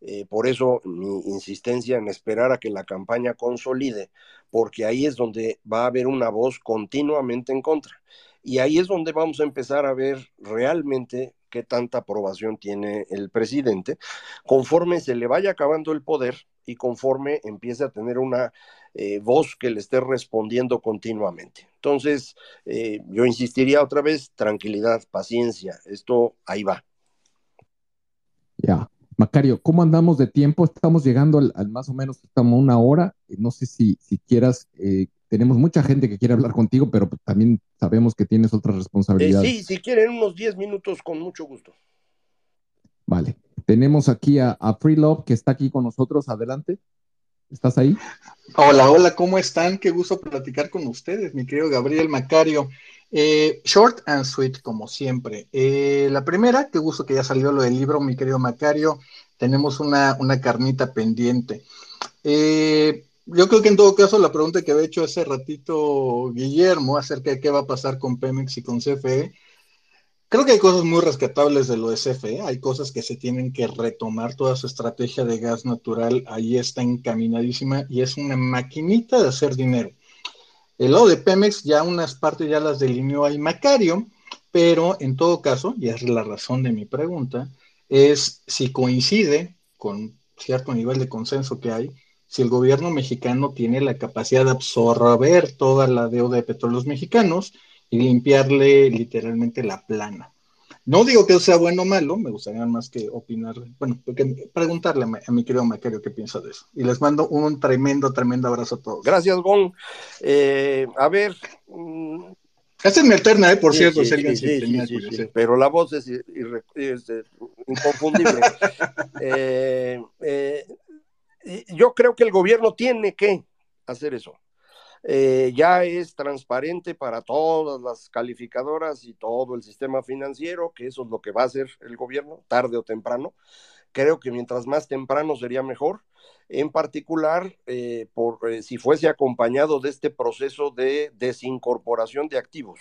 Eh, por eso mi insistencia en esperar a que la campaña consolide, porque ahí es donde va a haber una voz continuamente en contra. Y ahí es donde vamos a empezar a ver realmente qué tanta aprobación tiene el presidente, conforme se le vaya acabando el poder y conforme empiece a tener una eh, voz que le esté respondiendo continuamente. Entonces, eh, yo insistiría otra vez, tranquilidad, paciencia, esto ahí va. Ya. Macario, ¿cómo andamos de tiempo? Estamos llegando al, más o menos, estamos una hora. No sé si, si quieras, eh, tenemos mucha gente que quiere hablar contigo, pero también sabemos que tienes otras responsabilidades. sí, si quieren unos 10 minutos, con mucho gusto. Vale. Tenemos aquí a, Free Love que está aquí con nosotros. Adelante. ¿Estás ahí? Hola, hola, ¿cómo están? Qué gusto platicar con ustedes, mi querido Gabriel Macario. Eh, short and sweet, como siempre. Eh, la primera, qué gusto que ya salió lo del libro, mi querido Macario. Tenemos una, una carnita pendiente. Eh, yo creo que en todo caso la pregunta que había hecho hace ratito Guillermo acerca de qué va a pasar con Pemex y con CFE, Creo que hay cosas muy rescatables de lo de CFE, hay cosas que se tienen que retomar, toda su estrategia de gas natural ahí está encaminadísima y es una maquinita de hacer dinero. El lado de Pemex ya unas partes ya las delineó ahí Macario, pero en todo caso, y es la razón de mi pregunta, es si coincide con cierto nivel de consenso que hay, si el gobierno mexicano tiene la capacidad de absorber toda la deuda de petróleos mexicanos, y limpiarle literalmente la plana. No digo que sea bueno o malo, me gustaría más que opinar, bueno, preguntarle a mi, querido Macario qué piensa de eso. Y les mando un tremendo, tremendo abrazo a todos. Gracias, Gon. Eh, a ver. Mm, Esta es mi alterna, eh, por cierto, sí, sí, pero la voz es, eh, inconfundible. [LAUGHS] Eh, yo creo que el gobierno tiene que hacer eso. Eh, ya es transparente para todas las calificadoras y todo el sistema financiero, que eso es lo que va a hacer el gobierno, tarde o temprano. Creo que mientras más temprano sería mejor, en particular eh, por eh, si fuese acompañado de este proceso de desincorporación de activos.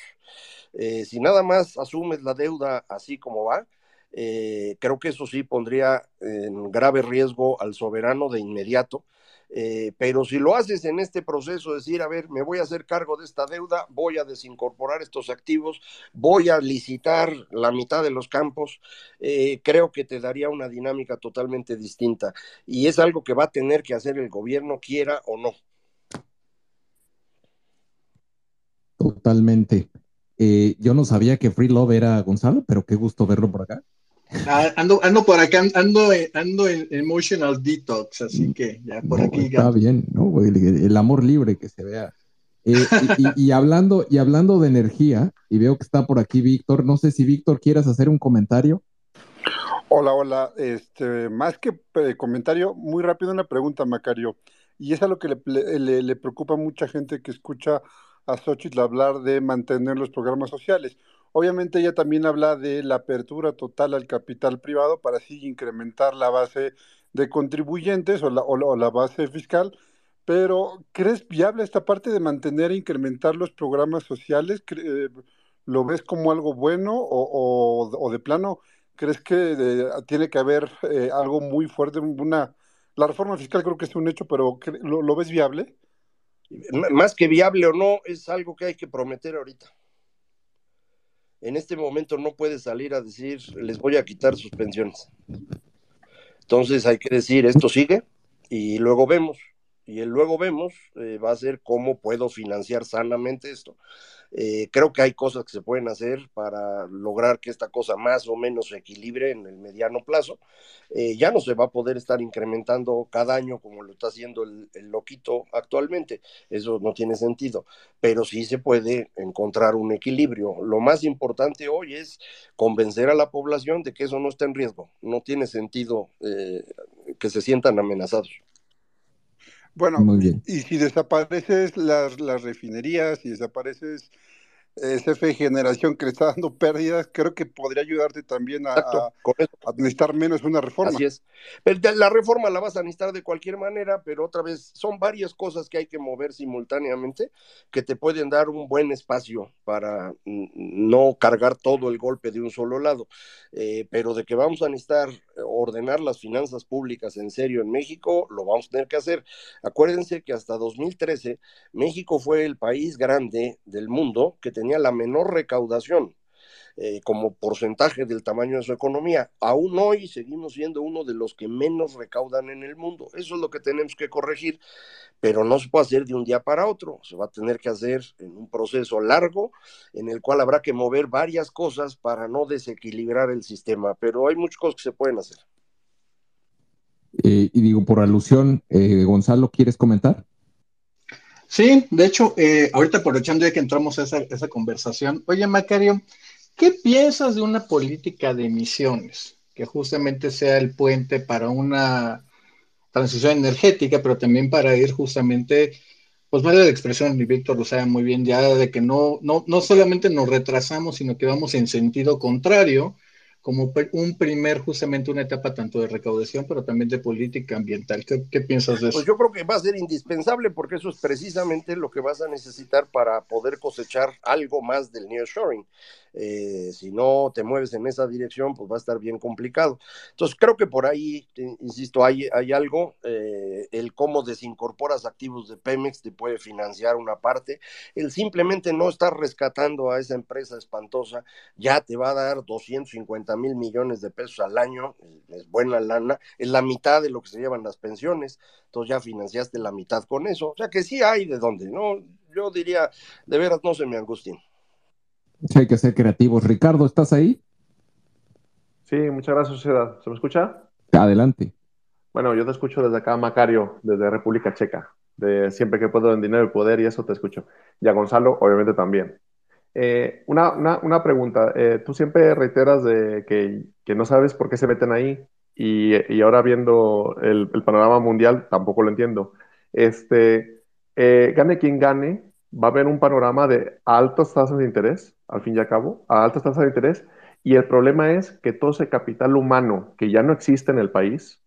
si nada más asumes la deuda así como va, creo que eso sí pondría en grave riesgo al soberano de inmediato eh, pero si lo haces en este proceso, decir, a ver, me voy a hacer cargo de esta deuda, voy a desincorporar estos activos, voy a licitar la mitad de los campos, eh, creo que te daría una dinámica totalmente distinta. Y es algo que va a tener que hacer el gobierno, quiera o no. Totalmente. Eh, yo no sabía que Free Love era Gonzalo, pero qué gusto verlo por acá. Ah, ando, ando por acá, ando, ando en emotional detox, así que ya por aquí. Está bien, ¿no? El, amor libre que se vea. Eh, y, hablando, y hablando de energía, y veo que está por aquí Víctor, no sé si Víctor quieras hacer un comentario. Hola, hola. Este, más que comentario, muy rápido una pregunta, Macario. Y es a lo que le, le preocupa a mucha gente que escucha a Xochitl hablar de mantener los programas sociales. Obviamente ella también habla de la apertura total al capital privado para así incrementar la base de contribuyentes o la, o la, base fiscal, pero ¿crees viable esta parte de mantener e incrementar los programas sociales? Eh, ¿Lo ves como algo bueno o, de plano crees que tiene que haber eh, algo muy fuerte? Una, la reforma fiscal creo que es un hecho, pero ¿lo, ¿lo ves viable? Más que viable o no, es algo que hay que prometer ahorita en este momento no puede salir a decir, les voy a quitar sus pensiones. Entonces hay que decir, esto sigue y luego vemos. Y luego vemos eh, va a ser cómo puedo financiar sanamente esto. Eh, creo que hay cosas que se pueden hacer para lograr que esta cosa más o menos se equilibre en el mediano plazo. Eh, ya no se va a poder estar incrementando cada año como lo está haciendo el, loquito actualmente. Eso no tiene sentido, pero sí se puede encontrar un equilibrio. Lo más importante hoy es convencer a la población de que eso no está en riesgo. No tiene sentido eh, que se sientan amenazados. Bueno, y si desapareces las, las refinerías, si desapareces CFE Generación que le está dando pérdidas, creo que podría ayudarte también a, a, necesitar menos una reforma. Así es. La reforma la vas a necesitar de cualquier manera, pero otra vez son varias cosas que hay que mover simultáneamente que te pueden dar un buen espacio para no cargar todo el golpe de un solo lado. Eh, pero de que vamos a necesitar ordenar las finanzas públicas en serio en México, lo vamos a tener que hacer. Acuérdense que hasta 2013 México fue el país grande del mundo que tenía la menor recaudación. Eh, como porcentaje del tamaño de su economía. Aún hoy seguimos siendo uno de los que menos recaudan en el mundo. Eso es lo que tenemos que corregir, pero no se puede hacer de un día para otro. Se va a tener que hacer en un proceso largo en el cual habrá que mover varias cosas para no desequilibrar el sistema, pero hay muchas cosas que se pueden hacer. Eh, y digo, por alusión, eh, Gonzalo, ¿quieres comentar? Sí, de hecho, eh, ahorita aprovechando ya que entramos a esa, esa, conversación, oye Macario, ¿qué piensas de una política de emisiones que justamente sea el puente para una transición energética, pero también para ir justamente, pues medio de expresión, y Víctor lo sabe muy bien ya, de que no, no, no solamente nos retrasamos, sino que vamos en sentido contrario, como un primer, justamente una etapa tanto de recaudación, pero también de política ambiental. ¿Qué, piensas de eso? Pues yo creo que va a ser indispensable porque eso es precisamente lo que vas a necesitar para poder cosechar algo más del nearshoring. Eh, si no te mueves en esa dirección, pues va a estar bien complicado. Entonces, creo que por ahí, insisto, hay, hay algo, eh, el cómo desincorporas activos de Pemex te puede financiar una parte, el simplemente no estar rescatando a esa empresa espantosa ya te va a dar 250 mil millones de pesos al año, es buena lana, es la mitad de lo que se llevan las pensiones, entonces ya financiaste la mitad con eso, o sea que sí hay de dónde, ¿no? Yo diría, de veras, no se me angustien. Sí, hay que ser creativos. Ricardo, ¿estás ahí? Sí, muchas gracias, sociedad. ¿Se me escucha? Adelante. Bueno, yo te escucho desde acá, Macario, desde República Checa. De siempre que puedo en dinero y poder, y eso te escucho. Y a Gonzalo, obviamente, también. Eh, una, una, una, pregunta. Eh, tú siempre reiteras de que, que, no sabes por qué se meten ahí, y, y ahora viendo el, el, panorama mundial, tampoco lo entiendo. Este, eh, gane quien gane, va a haber un panorama de altas tasas de interés, al fin y al cabo, a altas tasas de interés, y el problema es que todo ese capital humano que ya no existe en el país,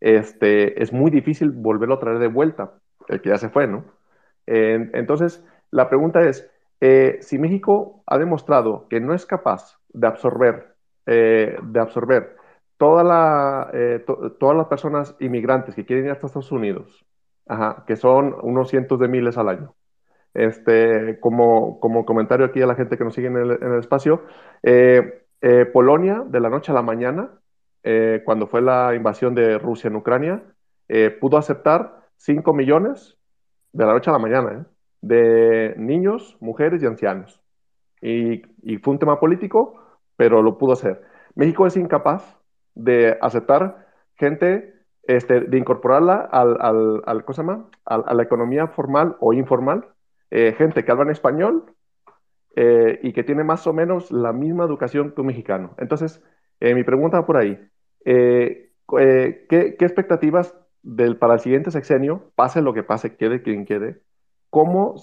este, es muy difícil volverlo a traer de vuelta, el que ya se fue, ¿no? entonces, la pregunta es, eh, si México ha demostrado que no es capaz de absorber, eh, de absorber toda eh, todas las personas inmigrantes que quieren ir hasta Estados Unidos, que son unos cientos de miles al año, este, como, como comentario aquí a la gente que nos sigue en el, espacio, eh, eh, Polonia, de la noche a la mañana, eh, cuando fue la invasión de Rusia en Ucrania, pudo aceptar 5 millones de la noche a la mañana de niños, mujeres y ancianos. Y, y, fue un tema político, pero lo pudo hacer. México es incapaz de aceptar gente, este, de incorporarla al, al, al ¿cómo se llama? a la economía formal o informal eh, gente que habla en español eh, y que tiene más o menos la misma educación que un mexicano. Entonces, eh, mi pregunta va por ahí. ¿qué, ¿qué, expectativas del, para el siguiente sexenio, pase lo que pase, quede quien quede, cómo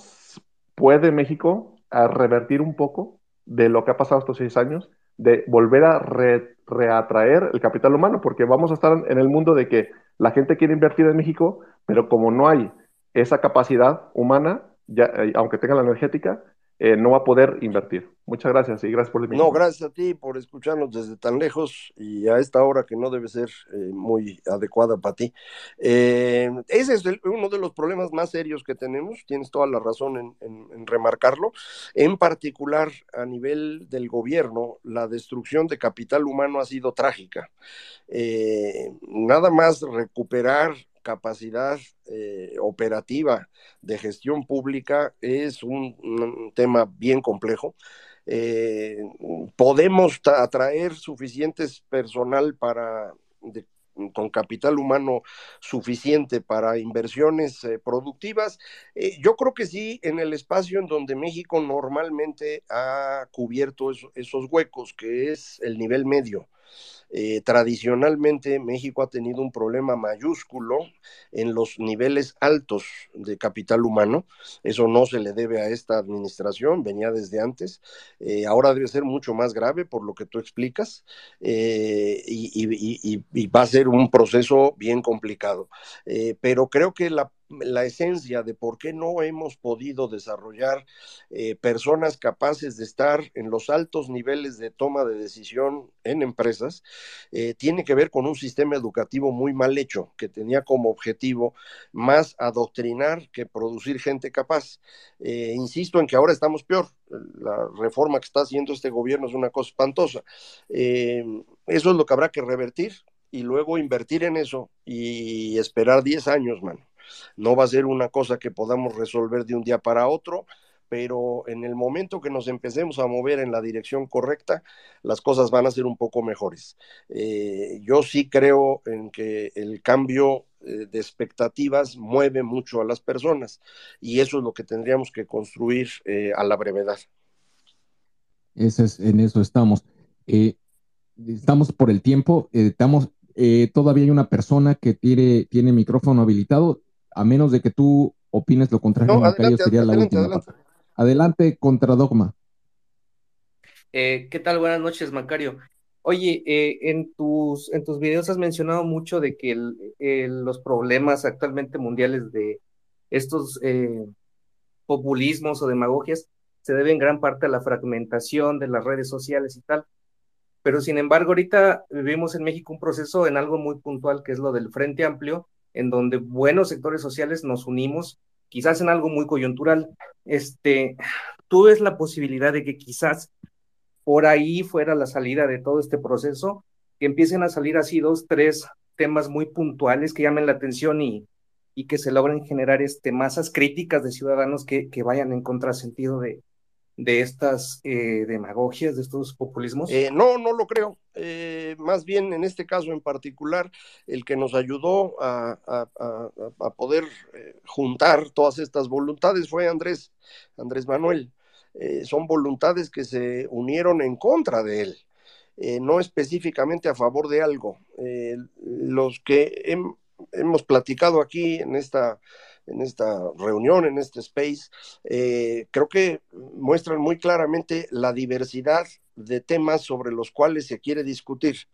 puede México revertir un poco de lo que ha pasado estos seis años, de volver a reatraer el capital humano? Porque vamos a estar en el mundo de que la gente quiere invertir en México, pero como no hay esa capacidad humana, ya, eh, aunque tenga la energética, eh, no va a poder invertir. Muchas gracias y gracias por el No, gracias a ti por escucharnos desde tan lejos y a esta hora que no debe ser eh, muy adecuada para ti. ese es uno de los problemas más serios que tenemos, tienes toda la razón en, remarcarlo. En particular, a nivel del gobierno, la destrucción de capital humano ha sido trágica. nada más recuperar capacidad eh, operativa de gestión pública es un, tema bien complejo. Eh, podemos atraer suficientes personal para con capital humano suficiente para inversiones eh, productivas. yo creo que sí, en el espacio en donde México normalmente ha cubierto esos huecos, que es el nivel medio. Eh, tradicionalmente México ha tenido un problema mayúsculo en los niveles altos de capital humano. Eso no se le debe a esta administración, venía desde antes. Eh, ahora debe ser mucho más grave por lo que tú explicas eh, y, va a ser un proceso bien complicado. pero creo que la la esencia de por qué no hemos podido desarrollar eh, personas capaces de estar en los altos niveles de toma de decisión en empresas, eh, tiene que ver con un sistema educativo muy mal hecho, que tenía como objetivo más adoctrinar que producir gente capaz. Eh, insisto en que ahora estamos peor. La reforma que está haciendo este gobierno es una cosa espantosa. eso es lo que habrá que revertir y luego invertir en eso y esperar 10 años, mano. No va a ser una cosa que podamos resolver de un día para otro, pero en el momento que nos empecemos a mover en la dirección correcta, las cosas van a ser un poco mejores. Eh, yo sí creo en que el cambio eh, de expectativas mueve mucho a las personas y eso es lo que tendríamos que construir eh, a la brevedad. es, en eso estamos. estamos por el tiempo, estamos, todavía hay una persona que tiene, tiene micrófono habilitado a menos de que tú opines lo contrario, sería la última. Adelante. contra Dogma. Eh, ¿Qué tal? Buenas noches, Macario. Oye, eh, en, tus, en tus videos has mencionado mucho de que los problemas actualmente mundiales de estos eh, populismos o demagogias se deben en gran parte a la fragmentación de las redes sociales y tal. Pero sin embargo, ahorita vivimos en México un proceso en algo muy puntual que es lo del Frente Amplio, en donde buenos sectores sociales nos unimos, quizás en algo muy coyuntural. Este, ¿Tú ves la posibilidad de que quizás por ahí fuera la salida de todo este proceso, que empiecen a salir así dos, tres temas muy puntuales que llamen la atención y, y que se logren generar este, masas críticas de ciudadanos que, que vayan en contrasentido de, de estas eh, demagogias, de estos populismos? Eh, no, no lo creo. Eh, más bien, en este caso en particular, el que nos ayudó a, poder juntar todas estas voluntades fue Andrés, Andrés Manuel. son voluntades que se unieron en contra de él. no específicamente a favor de algo. los que hemos platicado aquí en esta en esta reunión, en este space, eh, creo que muestran muy claramente la diversidad de temas sobre los cuales se quiere discutir.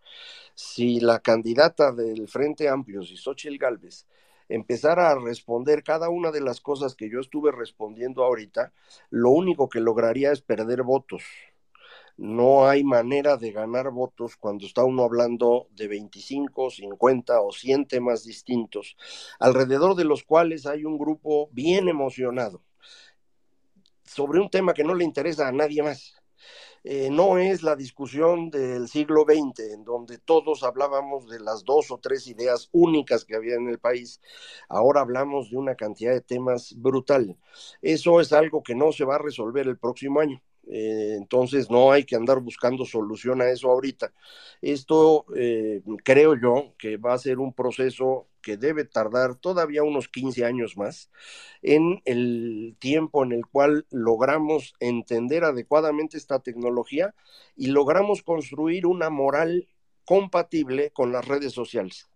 Si la candidata del Frente Amplio, si Xochitl Galvez, empezara a responder cada una de las cosas que yo estuve respondiendo ahorita, lo único que lograría es perder votos no hay manera de ganar votos cuando está uno hablando de 25, 50 o 100 temas distintos, alrededor de los cuales hay un grupo bien emocionado sobre un tema que no le interesa a nadie más. Eh, no es la discusión del siglo XX, en donde todos hablábamos de las dos o tres ideas únicas que había en el país. Ahora hablamos de una cantidad de temas brutal. Eso es algo que no se va a resolver el próximo año. Eh, entonces no hay que andar buscando solución a eso ahorita. Esto eh, creo yo que va a ser un proceso que debe tardar todavía unos 15 años más en el tiempo en el cual logramos entender adecuadamente esta tecnología y logramos construir una moral compatible con las redes sociales.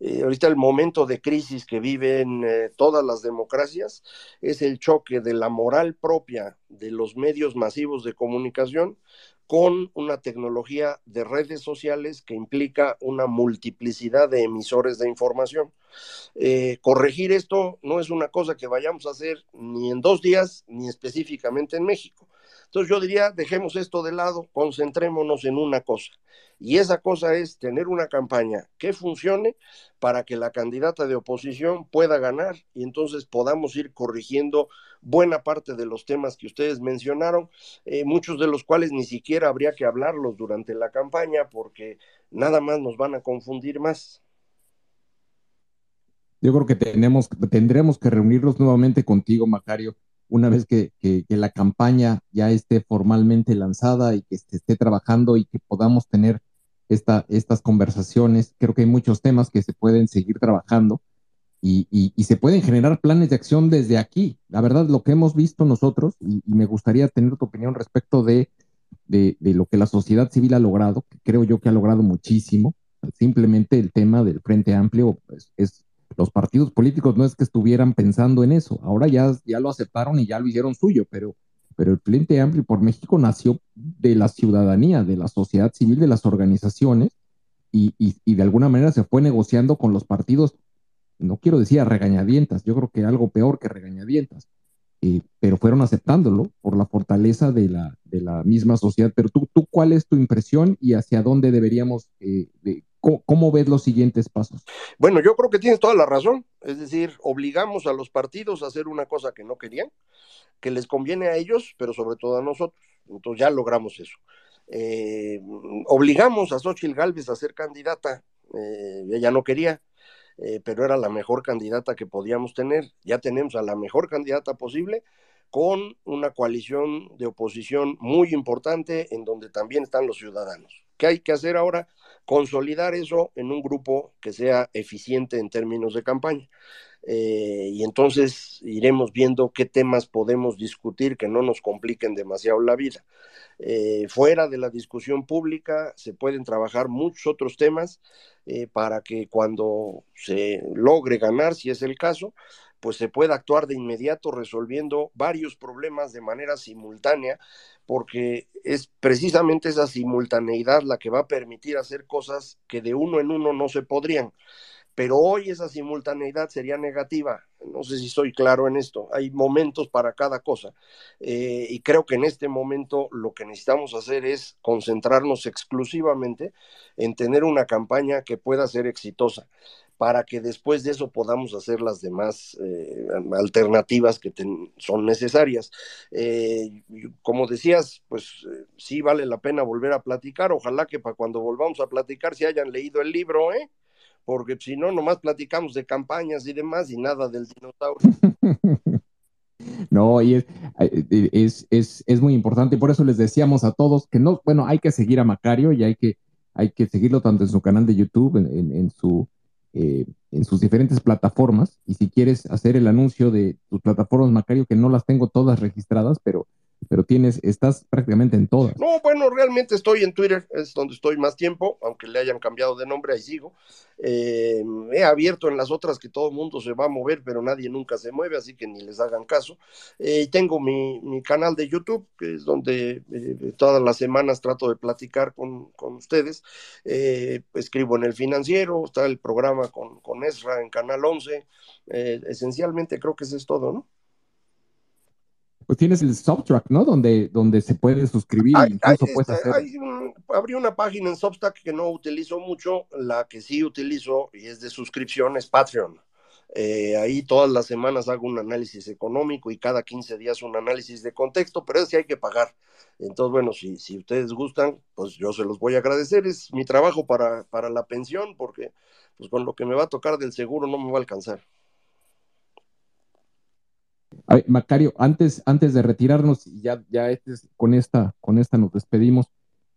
Eh, ahorita el momento de crisis que viven eh, todas las democracias es el choque de la moral propia de los medios masivos de comunicación con una tecnología de redes sociales que implica una multiplicidad de emisores de información. Eh, corregir esto no es una cosa que vayamos a hacer ni en dos días, ni específicamente en México. Entonces yo diría, dejemos esto de lado, concentrémonos en una cosa. Y esa cosa es tener una campaña que funcione para que la candidata de oposición pueda ganar y entonces podamos ir corrigiendo buena parte de los temas que ustedes mencionaron, eh, muchos de los cuales ni siquiera habría que hablarlos durante la campaña porque nada más nos van a confundir más. Yo creo que tendremos que reunirnos nuevamente contigo, Macario, una vez que, la campaña ya esté formalmente lanzada y que se esté trabajando y que podamos tener esta, estas conversaciones, creo que hay muchos temas que se pueden seguir trabajando y, se pueden generar planes de acción desde aquí. La verdad, lo que hemos visto nosotros, y, me gustaría tener tu opinión respecto de de, lo que la sociedad civil ha logrado, que creo yo que ha logrado muchísimo. Simplemente el tema del Frente Amplio pues, es los partidos políticos no es que estuvieran pensando en eso, ahora ya, ya lo aceptaron y ya lo hicieron suyo, pero, pero el Frente Amplio por México nació de la ciudadanía, de la sociedad civil, de las organizaciones, y, y, de alguna manera se fue negociando con los partidos, no quiero decir a regañadientas, yo creo que algo peor que regañadientas, eh, pero fueron aceptándolo por la fortaleza de la, de la misma sociedad. Pero tú, tú, ¿cuál es tu impresión y hacia dónde deberíamos, eh, cómo, ves los siguientes pasos? Bueno, yo creo que tienes toda la razón. Es decir, obligamos a los partidos a hacer una cosa que no querían, que les conviene a ellos, pero sobre todo a nosotros. Entonces ya logramos eso. Eh, obligamos a Xochitl Galvez a ser candidata. ella no quería eh, pero era la mejor candidata que podíamos tener. Ya tenemos a la mejor candidata posible con una coalición de oposición muy importante en donde también están los ciudadanos. ¿Qué hay que hacer ahora? Consolidar eso en un grupo que sea eficiente en términos de campaña. Eh, y entonces iremos viendo qué temas podemos discutir que no nos compliquen demasiado la vida. Eh, fuera de la discusión pública se pueden trabajar muchos otros temas eh, para que cuando se logre ganar, si es el caso, pues se pueda actuar de inmediato resolviendo varios problemas de manera simultánea, porque es precisamente esa simultaneidad la que va a permitir hacer cosas que de uno en uno no se podrían pero hoy esa simultaneidad sería negativa. No sé si soy claro en esto. Hay momentos para cada cosa. Eh, y creo que en este momento lo que necesitamos hacer es concentrarnos exclusivamente en tener una campaña que pueda ser exitosa para que después de eso podamos hacer las demás eh, alternativas que son necesarias. Eh, como decías, pues sí vale la pena volver a platicar. Ojalá que para cuando volvamos a platicar se hayan leído el libro, ¿eh? porque si no, nomás platicamos de campañas y demás y nada del dinosaurio. [LAUGHS] No, y es, es, es, muy importante, por eso les decíamos a todos que no, bueno, hay que seguir a Macario y hay que, hay que seguirlo tanto en su canal de YouTube, en, su, eh, en sus diferentes plataformas, y si quieres hacer el anuncio de tus plataformas, Macario, que no las tengo todas registradas, pero pero tienes, estás prácticamente en todas. No, bueno, realmente estoy en Twitter, es donde estoy más tiempo, aunque le hayan cambiado de nombre, ahí sigo. Eh, he abierto en las otras que todo el mundo se va a mover, pero nadie nunca se mueve, así que ni les hagan caso. Eh, tengo mi, mi, canal de YouTube, que es donde eh, todas las semanas trato de platicar con, con ustedes. escribo en el financiero, está el programa con, con Esra en Canal 11. esencialmente creo que eso es todo, ¿no? Pues tienes el Subtrack, ¿no? Donde, donde se puede suscribir incluso puedes hacer. abrí una página en Substack que no utilizo mucho, la que sí utilizo y es de suscripción es Patreon. Eh, ahí todas las semanas hago un análisis económico y cada 15 días un análisis de contexto, pero es que hay que pagar. Entonces, bueno, si, si ustedes gustan, pues yo se los voy a agradecer. Es mi trabajo para, para la pensión, porque pues con lo que me va a tocar del seguro no me va a alcanzar. Macario, antes, antes de retirarnos, y ya, ya este con, esta, con esta nos despedimos,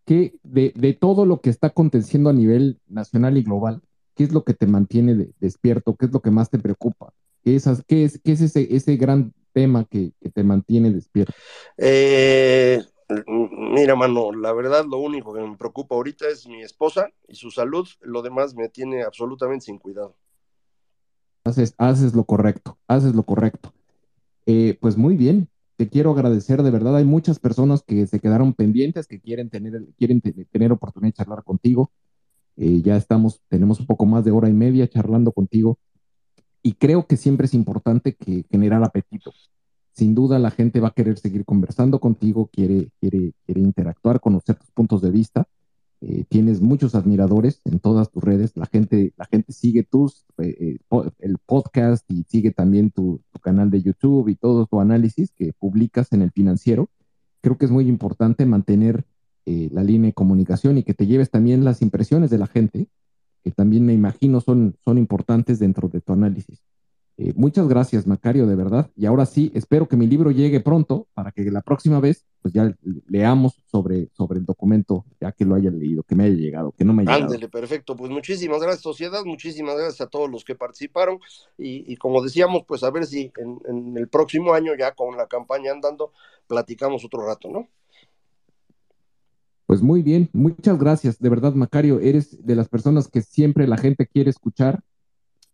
¿qué de, de, todo lo que está aconteciendo a nivel nacional y global, qué es lo que te mantiene despierto? ¿Qué es lo que más te preocupa? ¿Qué es, qué es, qué es ese, ese gran tema que, que te mantiene despierto? Eh, mira, mano, la verdad lo único que me preocupa ahorita es mi esposa y su salud, lo demás me tiene absolutamente sin cuidado. Haces, haces lo correcto, haces lo correcto. Eh, pues muy bien, te quiero agradecer de verdad. Hay muchas personas que se quedaron pendientes, que quieren tener, quieren tener oportunidad de charlar contigo. Eh, ya estamos, tenemos un poco más de hora y media charlando contigo. Y creo que siempre es importante que generar apetito. Sin duda la gente va a querer seguir conversando contigo, quiere, quiere, quiere interactuar, conocer tus puntos de vista. Eh, tienes muchos admiradores en todas tus redes, la gente, la gente sigue tus, eh, eh, el podcast y sigue también tu, canal de YouTube y todo tu análisis que publicas en el financiero. Creo que es muy importante mantener la línea de comunicación y que te lleves también las impresiones de la gente, que también me imagino son, son importantes dentro de tu análisis. Eh, muchas gracias, Macario, de verdad. Y ahora sí, espero que mi libro llegue pronto para que la próxima vez pues ya leamos sobre, sobre el documento, ya que lo haya leído, que me haya llegado, que no me haya llegado. Ándele, perfecto. Pues muchísimas gracias, sociedad. Muchísimas gracias a todos los que participaron. Y, como decíamos, pues a ver si en, en el próximo año, ya con la campaña andando, platicamos otro rato, ¿no? Pues muy bien, muchas gracias. De verdad, Macario, eres de las personas que siempre la gente quiere escuchar,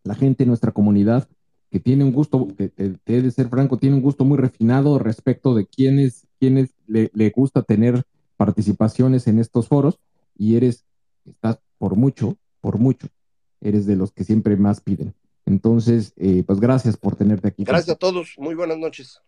la gente en nuestra comunidad, que tiene un gusto, que te, he de ser franco, tiene un gusto muy refinado respecto de quiénes, quiénes le, le gusta tener participaciones en estos foros y eres, estás por mucho, por mucho, eres de los que siempre más piden. Entonces, eh, pues gracias por tenerte aquí. Gracias a todos, muy buenas noches.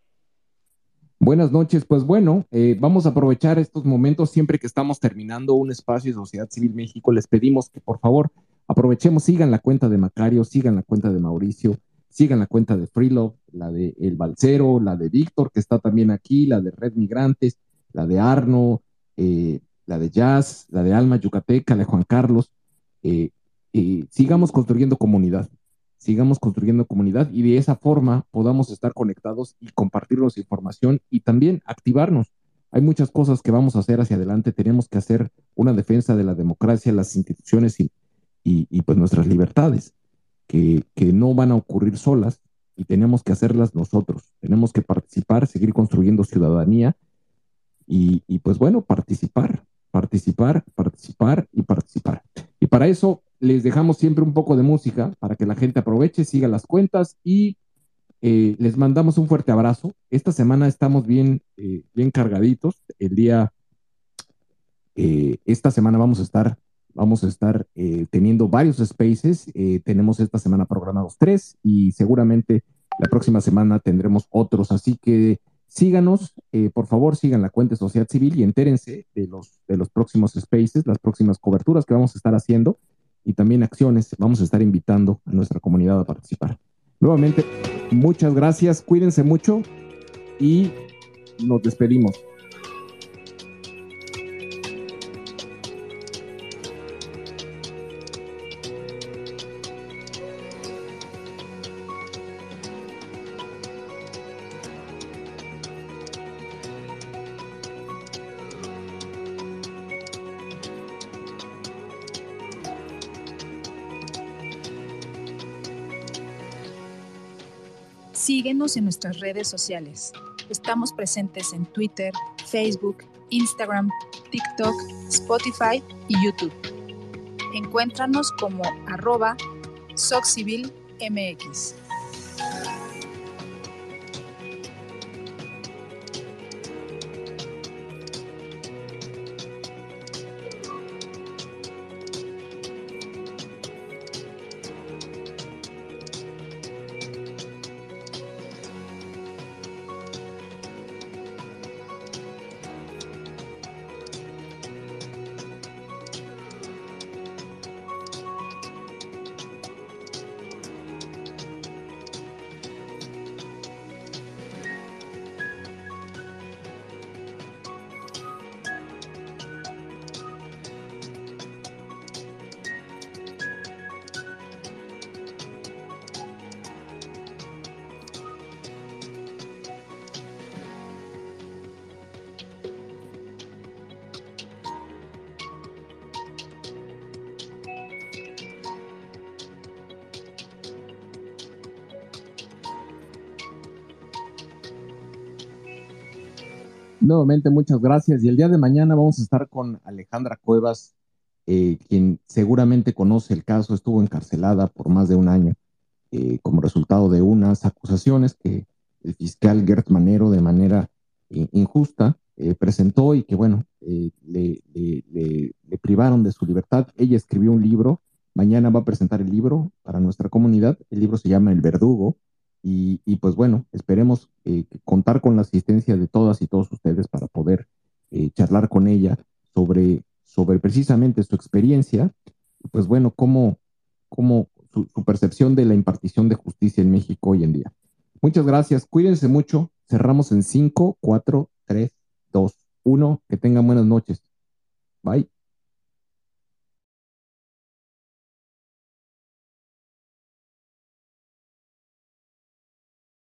Buenas noches, pues bueno, eh, vamos a aprovechar estos momentos siempre que estamos terminando un espacio de Sociedad Civil México. Les pedimos que por favor aprovechemos, sigan la cuenta de Macario, sigan la cuenta de Mauricio, sigan la cuenta de Freelove, la de El Balcero, la de Víctor, que está también aquí, la de Red Migrantes, la de Arno, eh, la de Jazz, la de Alma Yucateca, la de Juan Carlos. Eh, sigamos construyendo comunidad sigamos construyendo comunidad y de esa forma podamos estar conectados y compartirnos información y también activarnos. Hay muchas cosas que vamos a hacer hacia adelante. Tenemos que hacer una defensa de la democracia, las instituciones y, y, pues nuestras libertades, que, no van a ocurrir solas y tenemos que hacerlas nosotros. Tenemos que participar, seguir construyendo ciudadanía y, y pues bueno, participar, participar, participar y participar. Y para eso les dejamos siempre un poco de música para que la gente aproveche, siga las cuentas y eh, les mandamos un fuerte abrazo. Esta semana estamos bien, eh, bien cargaditos. El día, eh, esta semana vamos a estar, vamos a estar teniendo varios spaces. tenemos esta semana programados tres y seguramente la próxima semana tendremos otros. Así que síganos, por favor, sigan la cuenta de Sociedad Civil y entérense de los, de los próximos spaces, las próximas coberturas que vamos a estar haciendo y también acciones. Vamos a estar invitando a nuestra comunidad a participar. Nuevamente, muchas gracias, cuídense mucho y nos despedimos. Nuestras redes sociales. Estamos presentes en Twitter, Facebook, Instagram, TikTok, Spotify y YouTube. Encuéntranos como arroba SocCivilMX. Nuevamente, muchas gracias. Y el día de mañana vamos a estar con Alejandra Cuevas, eh, quien seguramente conoce el caso, estuvo encarcelada por más de un año eh, como resultado de unas acusaciones que el fiscal Gert Manero de manera eh, injusta presentó y que, bueno, le, le privaron de su libertad. Ella escribió un libro, mañana va a presentar el libro para nuestra comunidad. El libro se llama El Verdugo y, pues bueno, esperemos eh, contar con la asistencia de todas y todos ustedes para poder eh, charlar con ella sobre, sobre precisamente su experiencia, pues bueno, cómo, cómo su, su, percepción de la impartición de justicia en México hoy en día. Muchas gracias, cuídense mucho, cerramos en 5, 4, 3, 2, 1, que tengan buenas noches. Bye.